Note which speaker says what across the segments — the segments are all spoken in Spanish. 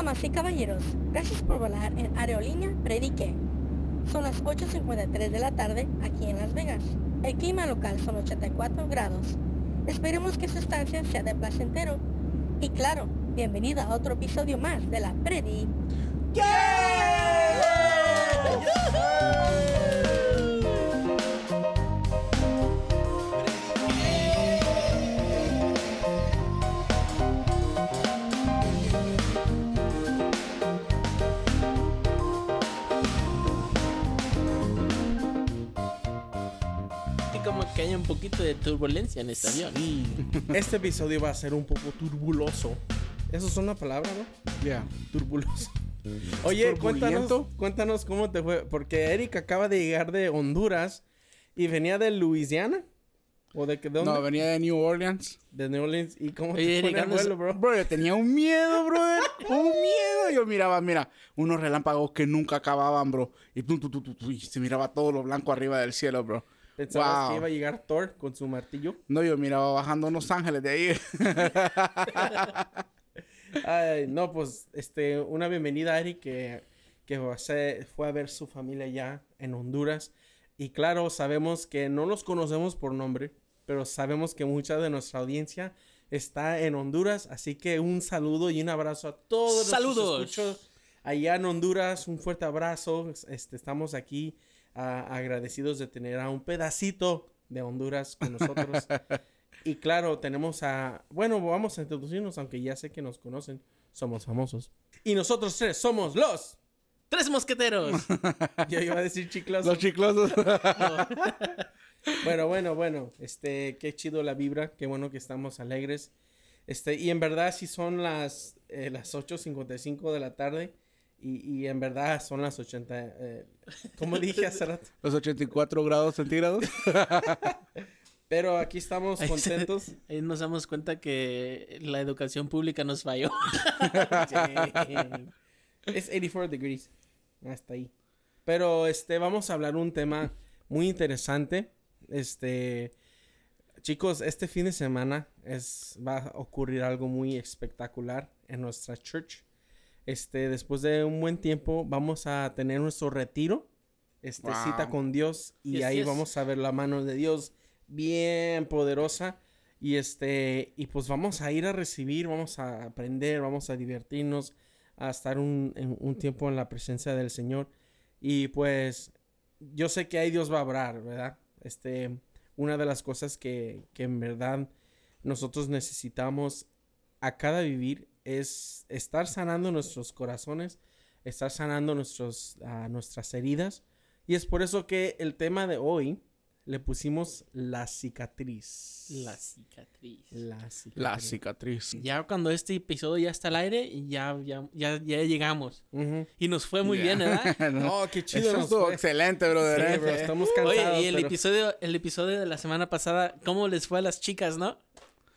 Speaker 1: Damas y caballeros, gracias por volar en Aerolínea Predique. Son las 8.53 de la tarde aquí en Las Vegas. El clima local son 84 grados. Esperemos que su estancia sea de placentero. Y claro, bienvenida a otro episodio más de la Predi.
Speaker 2: Y poquito de turbulencia en este avión.
Speaker 3: Sí. Este episodio va a ser un poco turbuloso. Eso es una palabra, ¿no?
Speaker 4: Ya.
Speaker 3: Turbuloso. Oye, cuéntanos, cuéntanos cómo te fue. Porque Eric acaba de llegar de Honduras y venía de Louisiana. ¿O de, qué- de dónde?
Speaker 4: No, venía de New Orleans.
Speaker 3: De New Orleans. ¿Y cómo te
Speaker 2: Oye,
Speaker 3: fue en el
Speaker 2: Eric, andas-
Speaker 3: vuelo, bro?
Speaker 4: Bro, yo tenía un miedo, brother. Un miedo. Yo miraba, mira, unos relámpagos que nunca acababan, bro. Y, tum, tum, tum, y se miraba todo lo blanco arriba del cielo, bro.
Speaker 3: ¿Pensabas
Speaker 4: Wow.
Speaker 3: que iba a llegar Thor con su martillo?
Speaker 4: No, yo miraba bajando unos ángeles de ahí.
Speaker 3: Ay, no, pues, este, una bienvenida a Eric que, que fue a ver su familia allá en Honduras. Y claro, sabemos que no los conocemos por nombre, pero sabemos que mucha de nuestra audiencia está en Honduras. Así que un saludo y un abrazo a todos
Speaker 2: ¡Saludos!
Speaker 3: los escuchos allá en Honduras. Un fuerte abrazo. Este, estamos aquí ah, agradecidos de tener a un pedacito de Honduras con nosotros. Y claro, tenemos a... Bueno, vamos a introducirnos, aunque ya sé que nos conocen. Somos famosos. Y nosotros tres somos los...
Speaker 2: ¡Tres mosqueteros!
Speaker 3: Yo iba a decir chiclosos.
Speaker 4: Los chiclosos.
Speaker 3: Bueno, bueno, bueno. Este, qué chido la vibra. Qué bueno que estamos alegres. Este, y en verdad sí son las, eh, las 8.55 de la tarde. Y, y en verdad son las 80... eh, como dije hace rato.
Speaker 4: Los 84 grados centígrados.
Speaker 3: Pero aquí estamos
Speaker 2: Ahí se-
Speaker 3: contentos.
Speaker 2: Ahí nos damos cuenta que la educación pública nos falló.
Speaker 3: Sí. Es 84 degrees. Hasta ahí. Pero este, vamos a hablar un tema muy interesante. Este, chicos, este fin de semana es, va a ocurrir algo muy espectacular en nuestra church. Este, después de un buen tiempo, vamos a tener nuestro retiro. Este,
Speaker 4: Wow.
Speaker 3: cita con Dios. Y
Speaker 2: Yes,
Speaker 3: ahí
Speaker 2: yes.
Speaker 3: vamos a ver la mano de Dios bien poderosa. Y este, y pues vamos a ir a recibir, vamos a aprender, vamos a divertirnos, a estar un, en- un tiempo en la presencia del Señor. Y pues, yo sé que ahí Dios va a obrar, ¿verdad? Este, una de las cosas que, que en verdad nosotros necesitamos a cada vivir es estar sanando nuestros corazones, estar sanando nuestros, ah, nuestras heridas. Y es por eso que el tema de hoy le pusimos la cicatriz.
Speaker 2: La cicatriz.
Speaker 3: La cicatriz.
Speaker 4: La cicatriz.
Speaker 2: Ya cuando este episodio ya está al aire, ya, ya, ya, ya llegamos.
Speaker 3: Ujú.
Speaker 2: Y nos fue muy
Speaker 4: Ya.
Speaker 2: bien, ¿verdad?
Speaker 3: Oh, qué chido
Speaker 4: Eso
Speaker 3: nos
Speaker 4: estuvo
Speaker 3: fue.
Speaker 4: excelente, brother.
Speaker 3: Sí,
Speaker 4: eh.
Speaker 3: bro, estamos cansados.
Speaker 2: Oye, y el
Speaker 3: pero-
Speaker 2: episodio, el episodio de la semana pasada, ¿cómo les fue a las chicas, no?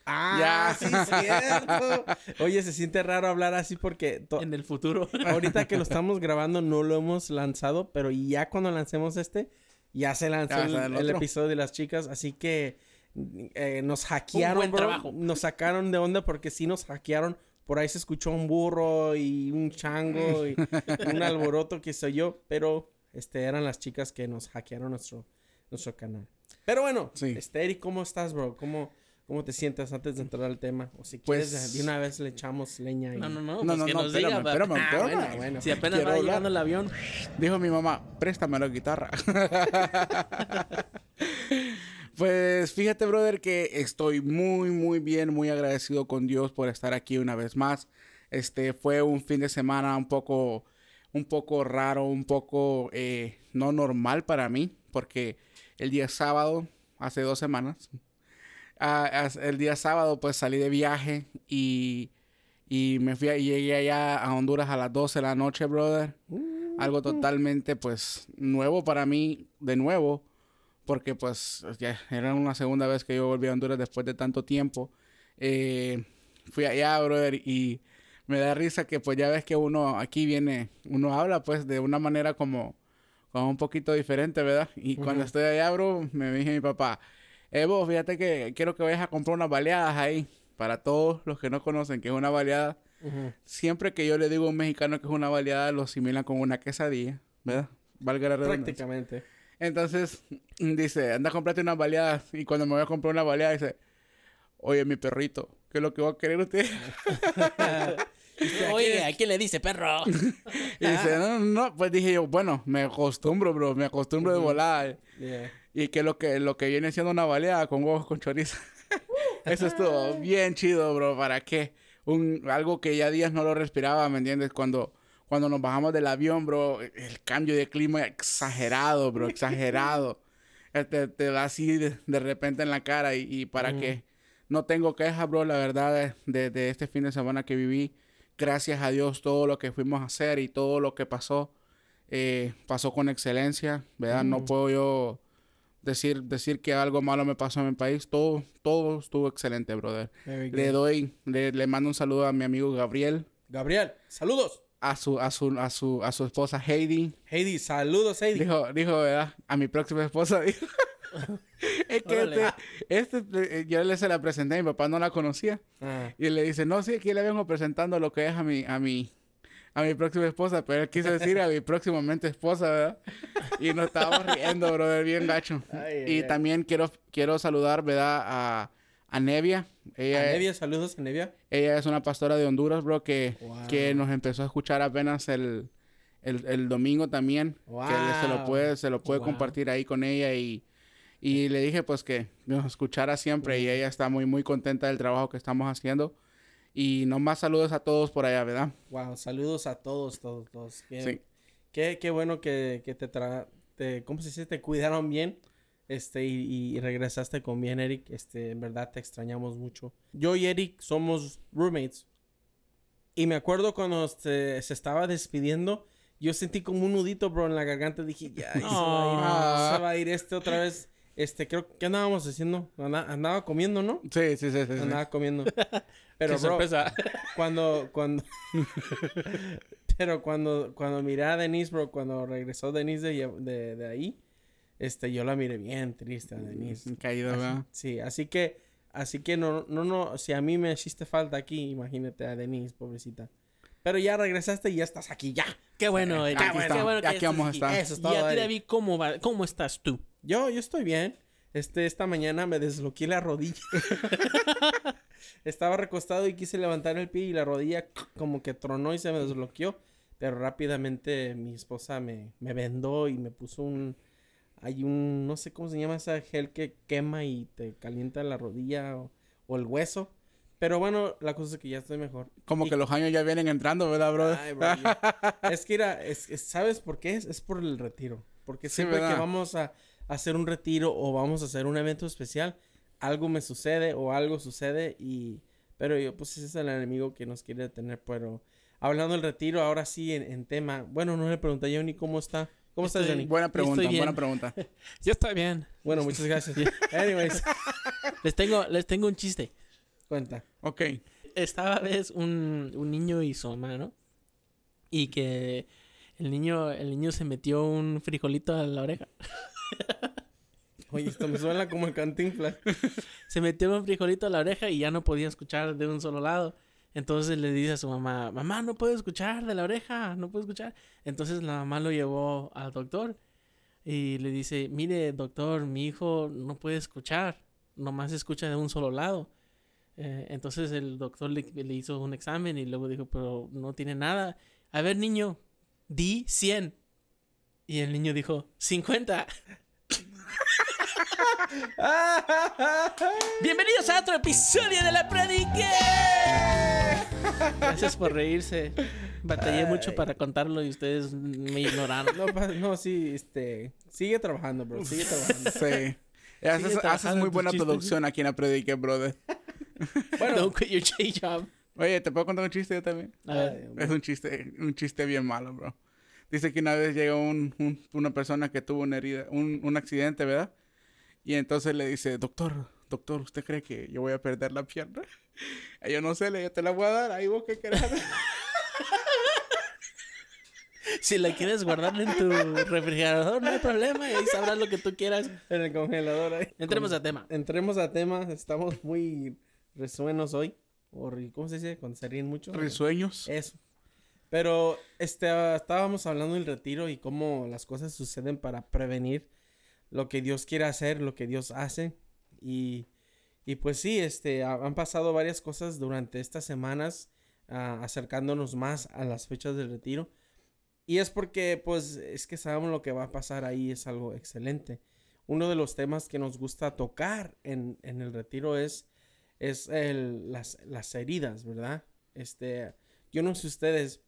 Speaker 3: Ah,
Speaker 4: Ya.
Speaker 3: sí, cierto. Oye, se siente raro hablar así porque
Speaker 2: En el futuro.
Speaker 3: ahorita que lo estamos grabando no lo hemos lanzado, pero ya cuando lancemos este, ya se lanzó
Speaker 4: Ya
Speaker 3: el, episodio de las chicas, así que eh, nos hackearon,
Speaker 2: buen
Speaker 3: bro.
Speaker 2: trabajo.
Speaker 3: nos sacaron de onda porque sí nos hackearon. Por ahí se escuchó un burro y un chango y un alboroto que soy yo, pero este eran las chicas que nos hackearon nuestro, nuestro canal. Pero bueno,
Speaker 4: Sí.
Speaker 3: este Eric, ¿cómo estás, bro? ¿Cómo, ¿Cómo te sientes antes de entrar al tema? O si
Speaker 4: Pues-
Speaker 3: quieres, de una vez le echamos leña. y-
Speaker 2: No, no, no.
Speaker 4: No,
Speaker 2: pues
Speaker 4: no,
Speaker 2: que
Speaker 4: no,
Speaker 2: nos
Speaker 4: espérame,
Speaker 2: diga,
Speaker 4: espérame,
Speaker 3: Ah,
Speaker 4: espérame.
Speaker 3: bueno, bueno.
Speaker 2: Si apenas va
Speaker 4: hablar.
Speaker 2: llegando el avión.
Speaker 4: Dijo mi mamá, préstame la guitarra. pues fíjate, brother, que estoy muy, muy bien, muy agradecido con Dios por estar aquí una vez más. Este fue un fin de semana un poco, un poco raro, un poco eh, no normal para mí, porque el día sábado, hace dos semanas, ah, as- el día sábado pues salí de viaje y, y me fui, a- y llegué allá a Honduras a las 12 de la noche, brother. Algo totalmente pues nuevo para mí de nuevo porque pues ya era una segunda vez que yo volví a Honduras después de tanto tiempo. Eh, fui allá brother y me da risa que pues ya ves que uno aquí viene uno habla pues de una manera como como un poquito diferente verdad y cuando estoy allá bro me dije mi papá eh vos fíjate que quiero que vayas a comprar unas baleadas ahí para todos los que no conocen que es una baleada Siempre que yo le digo a un mexicano que es una baleada, lo asimilan con una quesadilla, ¿verdad? Valga la redundancia.
Speaker 3: Prácticamente.
Speaker 4: Entonces, dice, anda a comprarte una baleada. Y cuando me voy a comprar una baleada, dice, oye, mi perrito, ¿qué es lo que va a querer usted?
Speaker 2: Oye, ¿a quién le dice perro?
Speaker 4: y dice, no, no, pues dije yo, bueno, me acostumbro, bro, me acostumbro de volar.
Speaker 3: Yeah.
Speaker 4: Y que lo que lo que viene siendo una baleada con huevos con chorizo. Eso estuvo bien chido, bro. ¿Para qué? Un, algo que ya días no lo respiraba, ¿me entiendes? Cuando, cuando nos bajamos del avión, bro, el cambio de clima exagerado, bro, exagerado. Te, te da así de, de repente en la cara y, y para qué. No tengo quejas, bro, la verdad, de, de, de este fin de semana que viví. Gracias a Dios todo lo que fuimos a hacer y todo lo que pasó, eh, pasó con excelencia, ¿verdad? No puedo yo decir, decir que algo malo me pasó en mi país. Todo, todo estuvo excelente, brother. Le doy, le, le mando un saludo a mi amigo Gabriel,
Speaker 3: Gabriel, saludos.
Speaker 4: a su, a su, a su, a su esposa Heidi.
Speaker 3: Heidi, saludos, Heidi.
Speaker 4: Dijo, dijo, ¿verdad? A mi próxima esposa, dijo. es que
Speaker 2: Órale.
Speaker 4: este, este, eh, yo le se la presenté, mi papá no la conocía.
Speaker 3: Ah,
Speaker 4: Y le dice, no, sí, aquí le vengo presentando lo que es a mi, a mi, a mi próxima esposa, pero él quiso decir a mi próximamente esposa, ¿verdad? Y nos estábamos riendo, brother, bien gacho.
Speaker 3: Ay,
Speaker 4: y
Speaker 3: ay, ay.
Speaker 4: también quiero, quiero saludar, ¿verdad? A, a Nevia. Ella,
Speaker 3: a Nevia, saludos, a Nevia.
Speaker 4: ella es una pastora de Honduras, bro, que,
Speaker 3: Wow.
Speaker 4: que nos empezó a escuchar apenas el, el, el domingo también. Que le- se lo
Speaker 3: Wow.
Speaker 4: puede, se lo puede
Speaker 2: Wow.
Speaker 4: compartir ahí con ella y... Y le dije pues que nos escuchara siempre y ella está muy muy contenta del trabajo que estamos haciendo. Y nomás saludos a todos por allá, ¿verdad?
Speaker 3: Wow, saludos a todos, todos, todos. Qué,
Speaker 4: Sí.
Speaker 3: qué, qué bueno que, que te, tra te, ¿cómo se dice? Te cuidaron bien, este, y, y regresaste con bien, Eric. Este, en verdad te extrañamos mucho. Yo y Eric somos roommates. Y me acuerdo cuando se, se estaba despidiendo, yo sentí como un nudito, bro, en la garganta. Dije, ya, se, va a ir,
Speaker 4: Ah.
Speaker 3: se va a ir este otra vez. Este, creo, ¿qué andábamos haciendo? Anda- andaba comiendo, ¿no?
Speaker 4: Sí, sí, sí, sí. sí.
Speaker 3: Andaba comiendo. Pero,
Speaker 2: Qué
Speaker 3: bro,
Speaker 2: sorpresa.
Speaker 3: cuando, cuando, pero cuando, cuando miré a Denise, bro, cuando regresó Denise de, de, de ahí, este, yo la miré bien triste a Denise.
Speaker 4: Caído, ¿verdad?
Speaker 3: Sí, así que, así que no, no, no, si a mí me hiciste falta aquí, imagínate a Denise, pobrecita. Pero ya regresaste y ya estás aquí, ya.
Speaker 2: Qué bueno, Eric.
Speaker 4: Aquí
Speaker 2: Qué
Speaker 4: estamos.
Speaker 2: bueno que
Speaker 4: Aquí vamos a estar.
Speaker 3: Eso es
Speaker 2: Y
Speaker 3: todo,
Speaker 2: a ti. David, ¿cómo, va- ¿cómo estás tú?
Speaker 3: Yo, yo estoy bien. Este, esta mañana me desloqué la rodilla. Estaba recostado y quise levantar el pie y la rodilla como que tronó y se me desbloqueó. Pero rápidamente mi esposa me, me vendó y me puso un... Hay un... No sé cómo se llama esa gel que quema y te calienta la rodilla o, o el hueso. Pero bueno, la cosa es que ya estoy mejor.
Speaker 4: Como
Speaker 3: Y-
Speaker 4: que los años ya vienen entrando, ¿verdad, brother?
Speaker 3: Ay, bro, yo- es que era, es, es- ¿sabes por qué es? Es por el retiro. Porque
Speaker 4: Sí,
Speaker 3: siempre que vamos a hacer un retiro o vamos a hacer un evento especial, algo me sucede o algo sucede y... Pero yo, pues ese es el enemigo que nos quiere detener. Pero hablando del retiro, ahora sí en, en tema. Bueno, no le pregunté a Johnny cómo está. ¿Cómo estás,
Speaker 2: Estoy-
Speaker 3: Johnny?
Speaker 4: Buena pregunta,
Speaker 2: Estoy bien.
Speaker 4: buena pregunta.
Speaker 2: Yo estoy bien.
Speaker 3: Bueno, muchas gracias. Anyways,
Speaker 2: Les tengo, les tengo un chiste.
Speaker 3: cuenta.
Speaker 4: Ok.
Speaker 2: Estaba vez un, un niño y su mamá, ¿no? Y que el niño, el niño se metió un frijolito a la oreja.
Speaker 3: Oye, esto me suena como el cantinflas.
Speaker 2: Se metió un frijolito a la oreja y ya no podía escuchar de un solo lado. Entonces le dice a su mamá, mamá, no puedo escuchar de la oreja, no puedo escuchar. Entonces la mamá lo llevó al doctor y le dice, mire, doctor, mi hijo no puede escuchar, nomás escucha de un solo lado. Eh, entonces el doctor le, le hizo un examen y luego dijo, pero no tiene nada. A ver, niño, di 100. Y el niño dijo, 50. Bienvenidos a otro episodio de la Predique. Gracias por reírse. Batallé mucho para contarlo y ustedes me ignoraron.
Speaker 3: No, no, sí, este... Sigue trabajando, bro. Sigue trabajando.
Speaker 4: Sí. Haces, haces
Speaker 2: trabajando
Speaker 4: muy buena producción aquí en la predique, brother.
Speaker 3: Bueno,
Speaker 2: Don't quit your job.
Speaker 4: Oye, ¿te puedo contar un chiste yo también?
Speaker 2: A ver,
Speaker 4: Es un chiste, un chiste bien malo, bro. Dice que una vez llegó un- un- una persona que tuvo una herida, un, un accidente, ¿verdad? Y entonces le dice, doctor, doctor, ¿usted cree que yo voy a perder la pierna? Y yo no sé, le digo, te la voy a dar, ahí vos qué querés.
Speaker 2: si la quieres guardar en tu refrigerador, no hay problema. Y ahí sabrás lo que tú quieras.
Speaker 3: en el congelador ahí.
Speaker 2: Entremos a tema.
Speaker 3: Entremos a temas. Estamos muy resuenos hoy. o ¿cómo se dice? Cuando se ríen mucho.
Speaker 4: Risueños.
Speaker 3: Eso. Pero este, ah, estábamos hablando del retiro y cómo las cosas suceden para prevenir lo que Dios quiere hacer, lo que Dios hace. Y, y pues sí, este, ha- han pasado varias cosas durante estas semanas ah, acercándonos más a las fechas del retiro. Y es porque pues es que sabemos lo que va a pasar ahí, es algo excelente. Uno de los temas que nos gusta tocar en, en el retiro es, es el- las, las heridas, ¿verdad? Este, yo no sé ustedes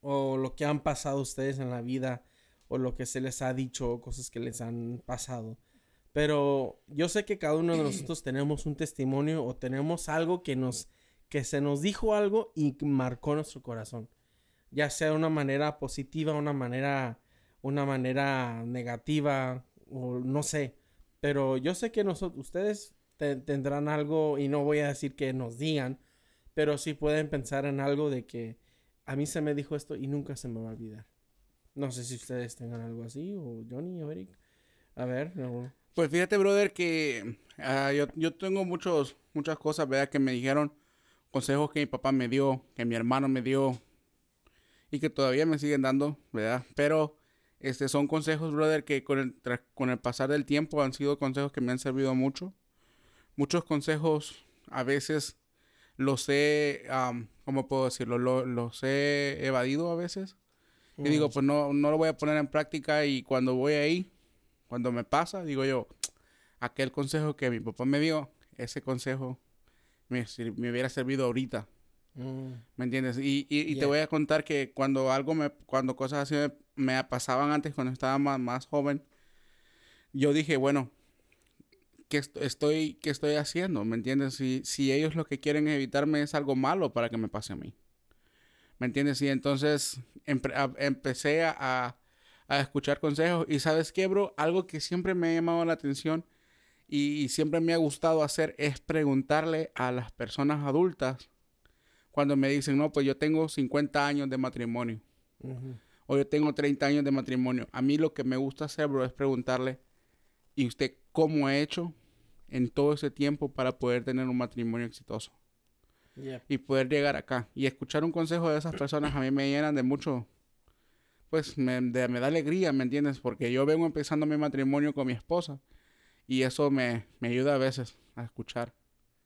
Speaker 3: o lo que han pasado ustedes en la vida o lo que se les ha dicho, cosas que les han pasado. Pero yo sé que cada uno de nosotros tenemos un testimonio o tenemos algo que nos que se nos dijo algo y marcó nuestro corazón. Ya sea de una manera positiva, una manera una manera negativa o no sé, pero yo sé que nosotros ustedes te- tendrán algo y no voy a decir que nos digan, pero sí pueden pensar en algo de que a mí se me dijo esto y nunca se me va a olvidar. No sé si ustedes tengan algo así, o Johnny o Eric. A ver.
Speaker 4: Pues fíjate, brother, que ah, yo, yo tengo muchos, muchas cosas, ¿verdad? Que me dijeron, consejos que mi papá me dio, que mi hermano me dio, y que todavía me siguen dando, ¿verdad? Pero este, son consejos, brother, que con el, con el pasar del tiempo han sido consejos que me han servido mucho. Muchos consejos, a veces los he, am, ¿cómo puedo decirlo? Lo- los he evadido a veces. Y digo, pues no, no lo voy a poner en práctica y cuando voy ahí, cuando me pasa, digo yo, aquel consejo que mi papá me dio, ese consejo me, me hubiera servido ahorita,
Speaker 3: Mm,
Speaker 4: ¿me entiendes? Y, y, y te
Speaker 3: Yeah.
Speaker 4: voy a contar que cuando algo me, cuando cosas así me, me pasaban antes, cuando estaba más, más joven, yo dije, bueno, ¿qué est- estoy, qué estoy haciendo? ¿Me entiendes? Si, si ellos lo que quieren evitarme es algo malo para que me pase a mí. ¿Me entiendes? Y entonces empre- a- empecé a, a- escuchar consejos. Y sabes qué, bro, algo que siempre me ha llamado la atención y, y siempre me ha gustado hacer es preguntarle a las personas adultas cuando me dicen, no, pues yo tengo 50 años de matrimonio
Speaker 3: ujú.
Speaker 4: o yo tengo 30 años de matrimonio. A mí lo que me gusta hacer, bro, es preguntarle, ¿y usted cómo ha hecho en todo ese tiempo para poder tener un matrimonio exitoso?
Speaker 3: Yeah.
Speaker 4: y poder llegar acá. Y escuchar un consejo de esas personas a mí me llenan de mucho, pues me, de- me da alegría, ¿me entiendes? Porque yo vengo empezando mi matrimonio con mi esposa y eso me, me ayuda a veces a escuchar.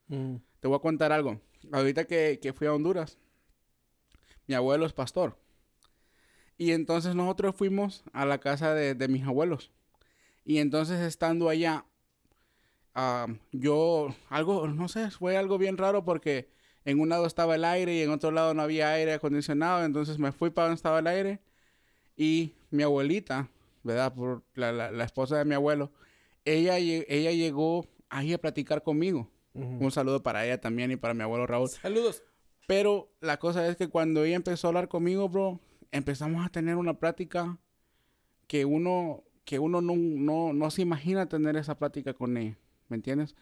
Speaker 3: Mm,
Speaker 4: Te voy a contar algo. Ahorita que, que fui a Honduras, mi abuelo es pastor. Y entonces nosotros fuimos a la casa de, de mis abuelos. Y entonces estando allá, ah, yo, algo, no sé, fue algo bien raro porque en un lado estaba el aire y en otro lado no había aire acondicionado. Entonces me fui para donde estaba el aire y mi abuelita, ¿verdad? Por la, la- la esposa de mi abuelo, ella, ella llegó ahí a platicar conmigo. Un saludo para ella también y para mi abuelo Raúl.
Speaker 3: Saludos.
Speaker 4: Pero la cosa es que cuando ella empezó a hablar conmigo, bro, empezamos a tener una plática que uno, que uno no, no, no se imagina tener esa plática con ella. ¿Me entiendes?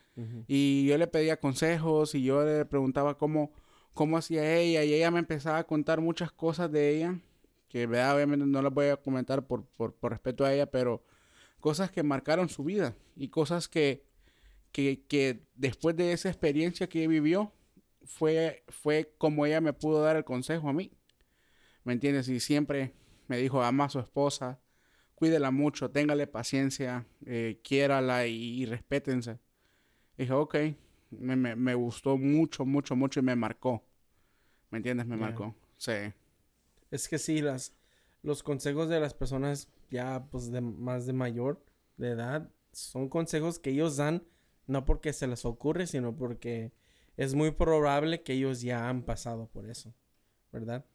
Speaker 4: Y yo le pedía consejos y yo le preguntaba cómo, cómo hacía ella y ella me empezaba a contar muchas cosas de ella que ¿verdad? obviamente no las voy a comentar por, por, por respeto a ella, pero cosas que marcaron su vida y cosas que, que, que después de esa experiencia que vivió fue, fue como ella me pudo dar el consejo a mí. ¿Me entiendes? Y siempre me dijo, ama a su esposa, cuídela mucho, téngale paciencia, eh, quiérala y, y respétense. Dije, ok, me, me, me gustó mucho, mucho, mucho y me marcó. ¿Me entiendes? Me marcó. Sí.
Speaker 3: Es que sí, las, los consejos de las personas ya pues de más de mayor de edad son consejos que ellos dan no porque se les ocurre, sino porque es muy probable que ellos ya han pasado por eso, ¿verdad?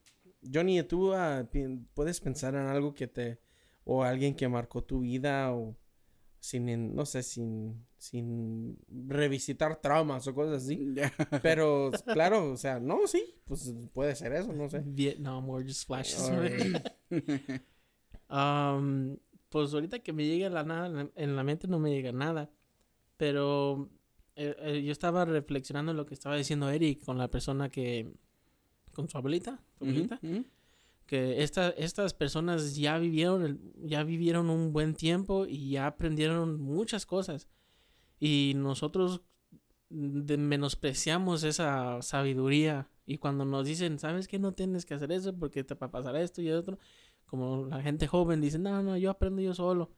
Speaker 3: Johnny, ¿tú ah, puedes pensar en algo que te o alguien que marcó tu vida o sin no sé, sin sin revisitar traumas o cosas así? Pero claro, o sea, no, sí, pues puede ser eso, no sé.
Speaker 2: Vietnam War just flashes.
Speaker 3: Alright.
Speaker 2: Um, pues ahorita que me llega la nada, en la- en la mente no me llega nada. Pero eh, eh, yo estaba reflexionando en lo que estaba diciendo Eric con la persona que... Con su abuelita. su abuelita. Que esta- estas personas ya vivieron, el- ya vivieron un buen tiempo y ya aprendieron muchas cosas. Y nosotros de- menospreciamos esa sabiduría y cuando nos dicen, sabes que no tienes que hacer eso porque te va a pasar esto y otro, como la gente joven dice, no, no, yo aprendo yo solo.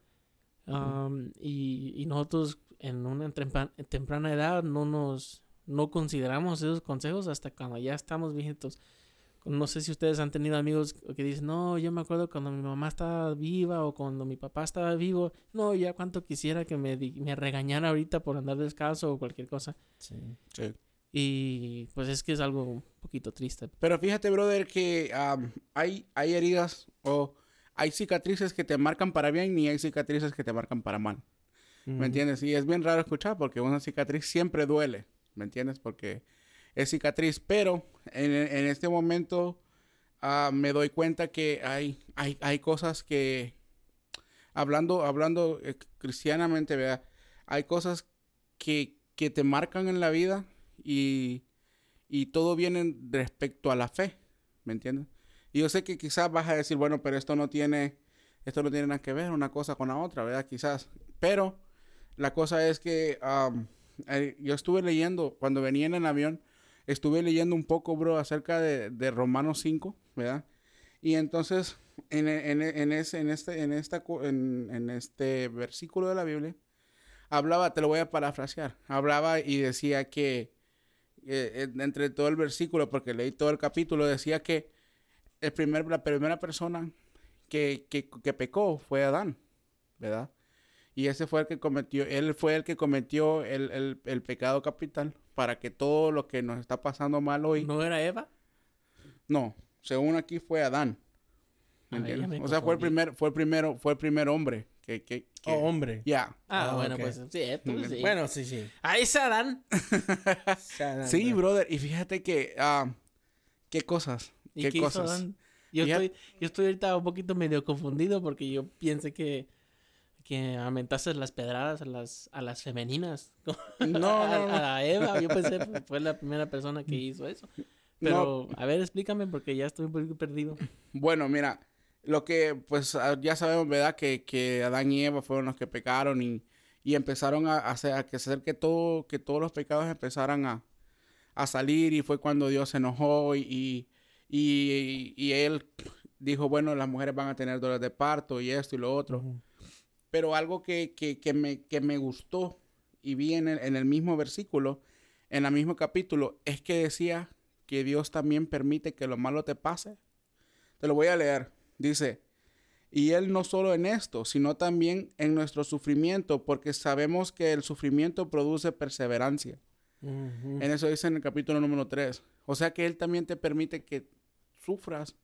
Speaker 2: Am, y, y nosotros en una temprana edad no nos no consideramos esos consejos hasta cuando ya estamos viejitos. No sé si ustedes han tenido amigos que dicen, no, yo me acuerdo cuando mi mamá estaba viva o cuando mi papá estaba vivo. No, ya cuánto quisiera que me, me regañara ahorita por andar descalzo o cualquier cosa.
Speaker 3: Sí.
Speaker 4: Sí.
Speaker 2: Y pues es que es algo un poquito triste.
Speaker 4: Pero fíjate, brother, que am, hay, hay heridas o hay cicatrices que te marcan para bien y hay cicatrices que te marcan para mal. ¿Me entiendes? Y es bien raro escuchar porque una cicatriz siempre duele. ¿Me entiendes? Porque es cicatriz. Pero en, este momento ah, me doy cuenta que hay, hay, hay cosas que, hablando, hablando eh, cristianamente, ¿verdad? Hay cosas que, que te marcan en la vida y, y todo viene respecto a la fe. ¿Me entiendes? Y yo sé que quizás vas a decir, bueno, pero esto no tiene, esto no tiene nada que ver una cosa con la otra, ¿verdad? Quizás. Pero la cosa es que eh, yo estuve leyendo, cuando venía en el avión, estuve leyendo un poco, bro, acerca de, de Romanos 5, ¿verdad? Y entonces, en, en, en ese, en, este, en, esta, en este versículo de la Biblia, hablaba, te lo voy a parafrasear, hablaba y decía que, eh, eh, entre todo el versículo, porque leí todo el capítulo, decía que el primer, la primera persona que, que, que pecó fue Adán, ¿verdad? Y ese fue el que cometió, él fue el que cometió el, el- el pecado capital para que todo lo que nos está pasando mal hoy, no,
Speaker 2: ¿No era Eva?
Speaker 4: según aquí fue Adán. ¿me
Speaker 2: Ah,
Speaker 4: O sea, fue el primer, fue el primero, fue el primer hombre que, que, que-
Speaker 3: Oh, hombre.
Speaker 4: ya.
Speaker 2: Ah,
Speaker 3: Ah,
Speaker 2: bueno, pues sí, pues, sí.
Speaker 3: Bueno, sí, sí.
Speaker 2: Ahí se dan.
Speaker 4: Sí, brother, y fíjate que, ah, qué cosas,
Speaker 2: ¿Y
Speaker 4: qué
Speaker 2: qué hizo
Speaker 4: cosas.
Speaker 2: Adán? Yo estoy, yo estoy ahorita un poquito medio confundido porque yo pensé que, que aumentaste las pedradas a las, a las femeninas.
Speaker 4: No, no,
Speaker 2: a,
Speaker 4: no.
Speaker 2: a Eva, yo pensé que fue la primera persona que hizo eso. Pero, a ver, explícame porque ya estoy un poquito perdido.
Speaker 4: Bueno, mira, lo que pues ya sabemos, ¿verdad? Que, que Adán y Eva fueron los que pecaron y, y empezaron a hacer, a que hacer que, todo, que todos los pecados empezaran a, a salir y fue cuando Dios se enojó y, y, y- y él dijo, bueno, las mujeres van a tener dolores de parto y esto y lo otro. Pero algo que, que, que me, que me gustó y vi en el, en el mismo versículo, en el mismo capítulo, es que decía que Dios también permite que lo malo te pase. Te lo voy a leer. Dice, y Él no solo en esto, sino también en nuestro sufrimiento, porque sabemos que el sufrimiento produce perseverancia. En eso dice en el capítulo número 3. O sea que Él también te permite que sufras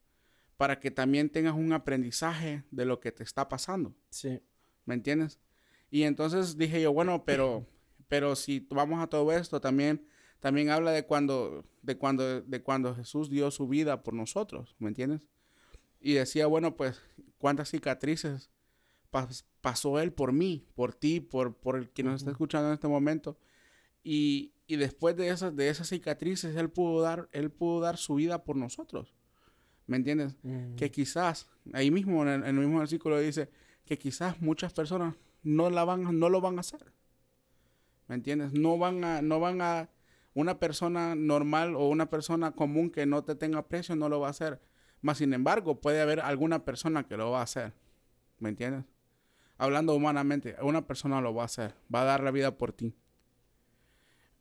Speaker 4: para que también tengas un aprendizaje de lo que te está pasando.
Speaker 3: Sí.
Speaker 4: ¿Me entiendes? Y entonces dije yo, bueno, pero, pero si vamos a todo esto, también, también habla de cuando, de cuando, de cuando Jesús dio su vida por nosotros, ¿me entiendes? Y decía, bueno, pues, ¿cuántas cicatrices pas- pasó Él por mí, por ti, por, por el que nos está escuchando en este momento? Y, y después de esas, de esas cicatrices, Él pudo dar, Él pudo dar su vida por nosotros. ¿Me entiendes? Que quizás, ahí mismo en el, en el mismo versículo dice que quizás muchas personas no la van, no lo van a hacer. ¿Me entiendes? No van a, no van a, una persona normal o una persona común que no te tenga precio no lo va a hacer. Más sin embargo, puede haber alguna persona que lo va a hacer. ¿Me entiendes? Hablando humanamente, una persona lo va a hacer. Va a dar la vida por ti.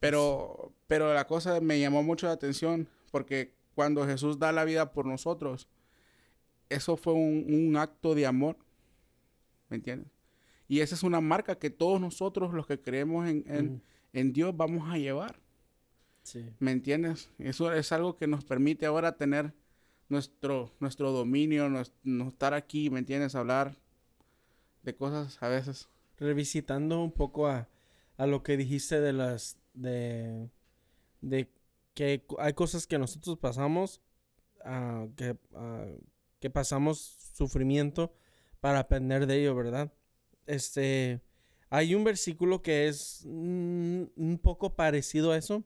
Speaker 4: Pero, pero la cosa me llamó mucho la atención porque cuando Jesús da la vida por nosotros, eso fue un, un acto de amor. ¿Me entiendes? Y esa es una marca que todos nosotros, los que creemos en, en- Dios, vamos a llevar.
Speaker 3: Sí.
Speaker 4: ¿Me entiendes? Eso es algo que nos permite ahora tener nuestro, nuestro dominio, no estar aquí, ¿me entiendes? Hablar de cosas a veces.
Speaker 3: Revisitando un poco a, a lo que dijiste de las de de que hay cosas que nosotros pasamos ah, que ah, que pasamos sufrimiento para aprender de ello, ¿verdad? Este hay un versículo que es un poco parecido a eso,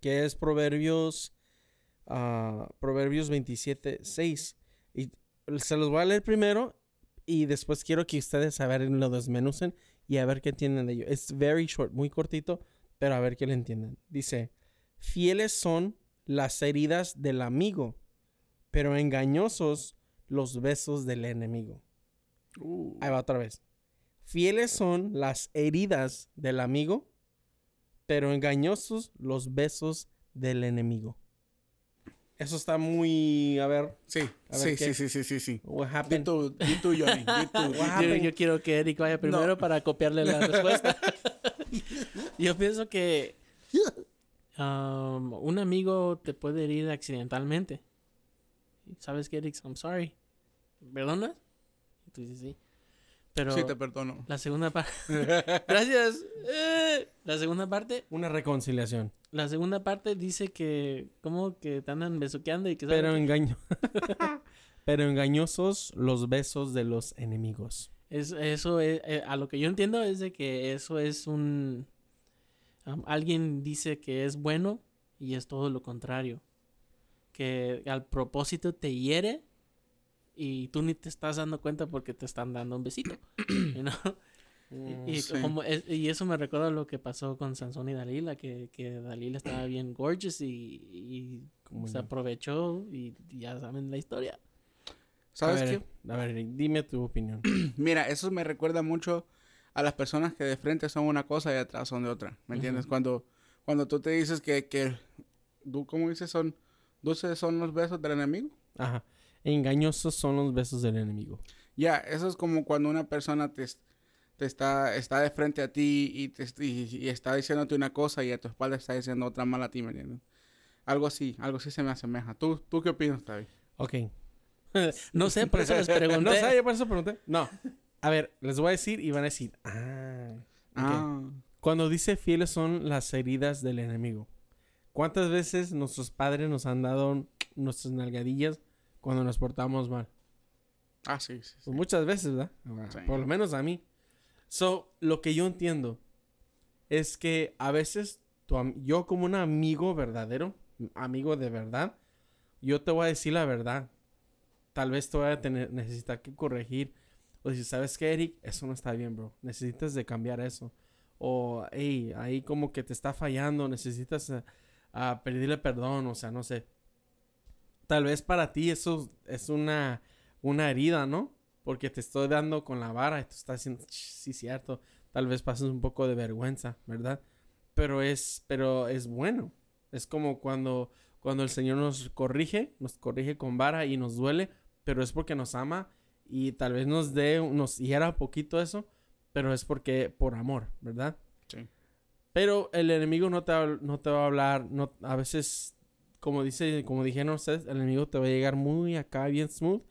Speaker 3: que es Proverbios ah, Proverbios 27, 6. Y se los voy a leer primero y después quiero que ustedes a ver lo desmenucen y a ver qué tienen de ello. Es very short, muy cortito, pero a ver que le entiendan. Dice, fieles son las heridas del amigo, pero engañosos los besos del enemigo.
Speaker 4: Uh,
Speaker 3: Ahí va otra vez. Fieles son las heridas del amigo, pero engañosos los besos del enemigo. Eso está muy... A ver,
Speaker 4: sí,
Speaker 3: a ver,
Speaker 4: sí,
Speaker 3: ¿qué?
Speaker 4: sí, sí, sí, sí, sí.
Speaker 3: what happened?
Speaker 4: tú, tú, Johnny, di tú.
Speaker 3: What
Speaker 2: Yo, yo quiero que Eric vaya primero para copiarle la respuesta. yo pienso que um, un amigo te puede herir accidentalmente. ¿Sabes qué, Eric? I'm sorry. ¿Perdonas? Tú dices sí. Pero
Speaker 4: Sí, te perdono.
Speaker 2: la segunda parte... Gracias. Eh, La segunda parte...
Speaker 3: Una reconciliación.
Speaker 2: La segunda parte dice que... Como que te andan besuqueando y que...
Speaker 3: Pero engaño. pero engañosos los besos de los enemigos.
Speaker 2: Es, eso es, eh, a lo que yo entiendo es de que eso es un... um, alguien dice que es bueno y es todo lo contrario. Que al propósito te hiere y tú ni te estás dando cuenta porque te están dando un besito. you know? Y, y
Speaker 4: sí.
Speaker 2: como es- y eso me recuerda lo que pasó con Sansón y Dalila, que, que Dalila estaba bien gorgeous y, y
Speaker 3: Como
Speaker 2: se aprovechó y ya saben la historia.
Speaker 4: ¿Sabes
Speaker 3: a
Speaker 4: qué?
Speaker 3: ver, A ver, dime tu opinión.
Speaker 4: Mira, eso me recuerda mucho a las personas que de frente son una cosa y de atrás son de otra. ¿Me entiendes? Cuando, cuando tú te dices que, que tú, ¿cómo dices? Son, dulces son los besos del enemigo.
Speaker 3: Ajá. Engañosos son los besos del enemigo.
Speaker 4: Ya, eso es como cuando una persona te, te está, está de frente a ti y, te, y, y está diciéndote una cosa y a tu espalda está diciendo otra mala a ti, ¿me entiendes? Algo así, algo así se me asemeja. ¿Tú, tú qué opinas, David?
Speaker 3: Ok.
Speaker 2: No sé, por eso les pregunté.
Speaker 3: No sé, yo por eso pregunté. No. A ver, les voy a decir y van a decir, ah. ok.
Speaker 4: Ah,
Speaker 3: Cuando dice fieles son las heridas del enemigo. ¿Cuántas veces nuestros padres nos han dado nuestras nalgadillas cuando nos portamos mal?
Speaker 4: ah sí, sí, sí.
Speaker 3: Pues muchas veces, ¿verdad?
Speaker 4: Sí.
Speaker 3: Por lo menos a mí. So, lo que yo entiendo es que a veces tu am- yo como un amigo verdadero, amigo de verdad, yo te voy a decir la verdad. Tal vez te voy a tener, necesitar que corregir. O si sabes que, Eric, eso no está bien, bro. Necesitas de cambiar eso. O, hey, ahí como que te está fallando, necesitas eh, a pedirle perdón, o sea, no sé. Tal vez para ti eso es una, una herida, ¿no? Porque te estoy dando con la vara y tú estás diciendo, "Ch, sí, cierto. Tal vez pases un poco de vergüenza, ¿verdad? Pero es, pero es bueno. Es como cuando, cuando el Señor nos corrige, nos corrige con vara y nos duele, pero es porque nos ama y tal vez nos dé, nos hiera poquito eso, pero es porque por amor, ¿verdad?
Speaker 4: Sí.
Speaker 3: Pero el enemigo no te, va- no te va a hablar, no, a veces, como dice, como dijeron ustedes, el enemigo te va a llegar muy acá, bien smooth,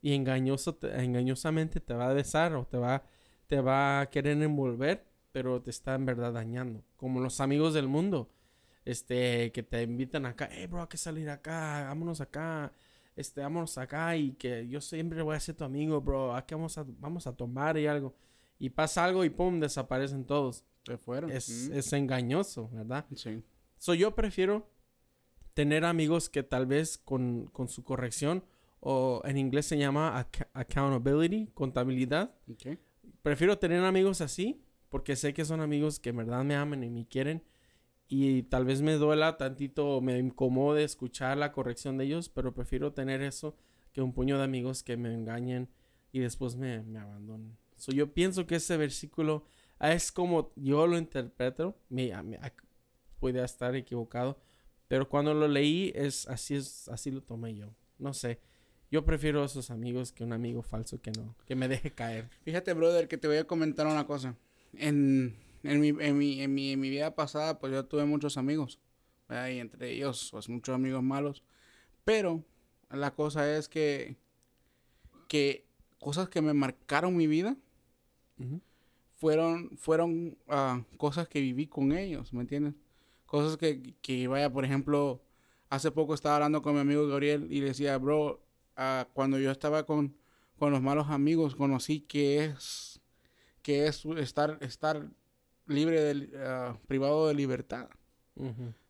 Speaker 3: y engañoso, te- engañosamente te va a besar o te va, te va a querer envolver, pero te está en verdad dañando. Como los amigos del mundo, este, que te invitan acá, hey bro, hay que salir acá, vámonos acá, este, vámonos acá, y que yo siempre voy a ser tu amigo, bro, aquí vamos a, vamos a tomar y algo. Y pasa algo y pum, desaparecen todos
Speaker 4: Se fueron.
Speaker 3: es,
Speaker 4: Mm,
Speaker 3: es engañoso, ¿verdad?
Speaker 4: Sí.
Speaker 3: So, yo prefiero tener amigos que tal vez con, con su corrección o en inglés se llama acc- accountability, contabilidad.
Speaker 4: ok.
Speaker 3: Prefiero tener amigos así porque sé que son amigos que en verdad me aman y me quieren y tal vez me duela tantito me incomode escuchar la corrección de ellos, pero prefiero tener eso que un puño de amigos que me engañen y después me, me abandonen. So, yo pienso que ese versículo es como yo lo interpreto, me, me- estar equivocado, pero cuando lo leí es así es así lo tomé yo. No sé. Yo prefiero esos amigos que un amigo falso que no, que me deje caer.
Speaker 4: Fíjate, brother, que te voy a comentar una cosa. En, en, mi, en, mi, en, mi, en mi vida pasada, pues yo tuve muchos amigos. ¿verdad? Y entre ellos, pues muchos amigos malos. Pero la cosa es que, que cosas que me marcaron mi vida fueron, fueron ah, cosas que viví con ellos, ¿me entiendes? Cosas que, que, vaya, por ejemplo, hace poco estaba hablando con mi amigo Gabriel y le decía, bro, ah, cuando yo estaba con, con los malos amigos, conocí que es, que es estar, estar libre, de, ah, privado de libertad.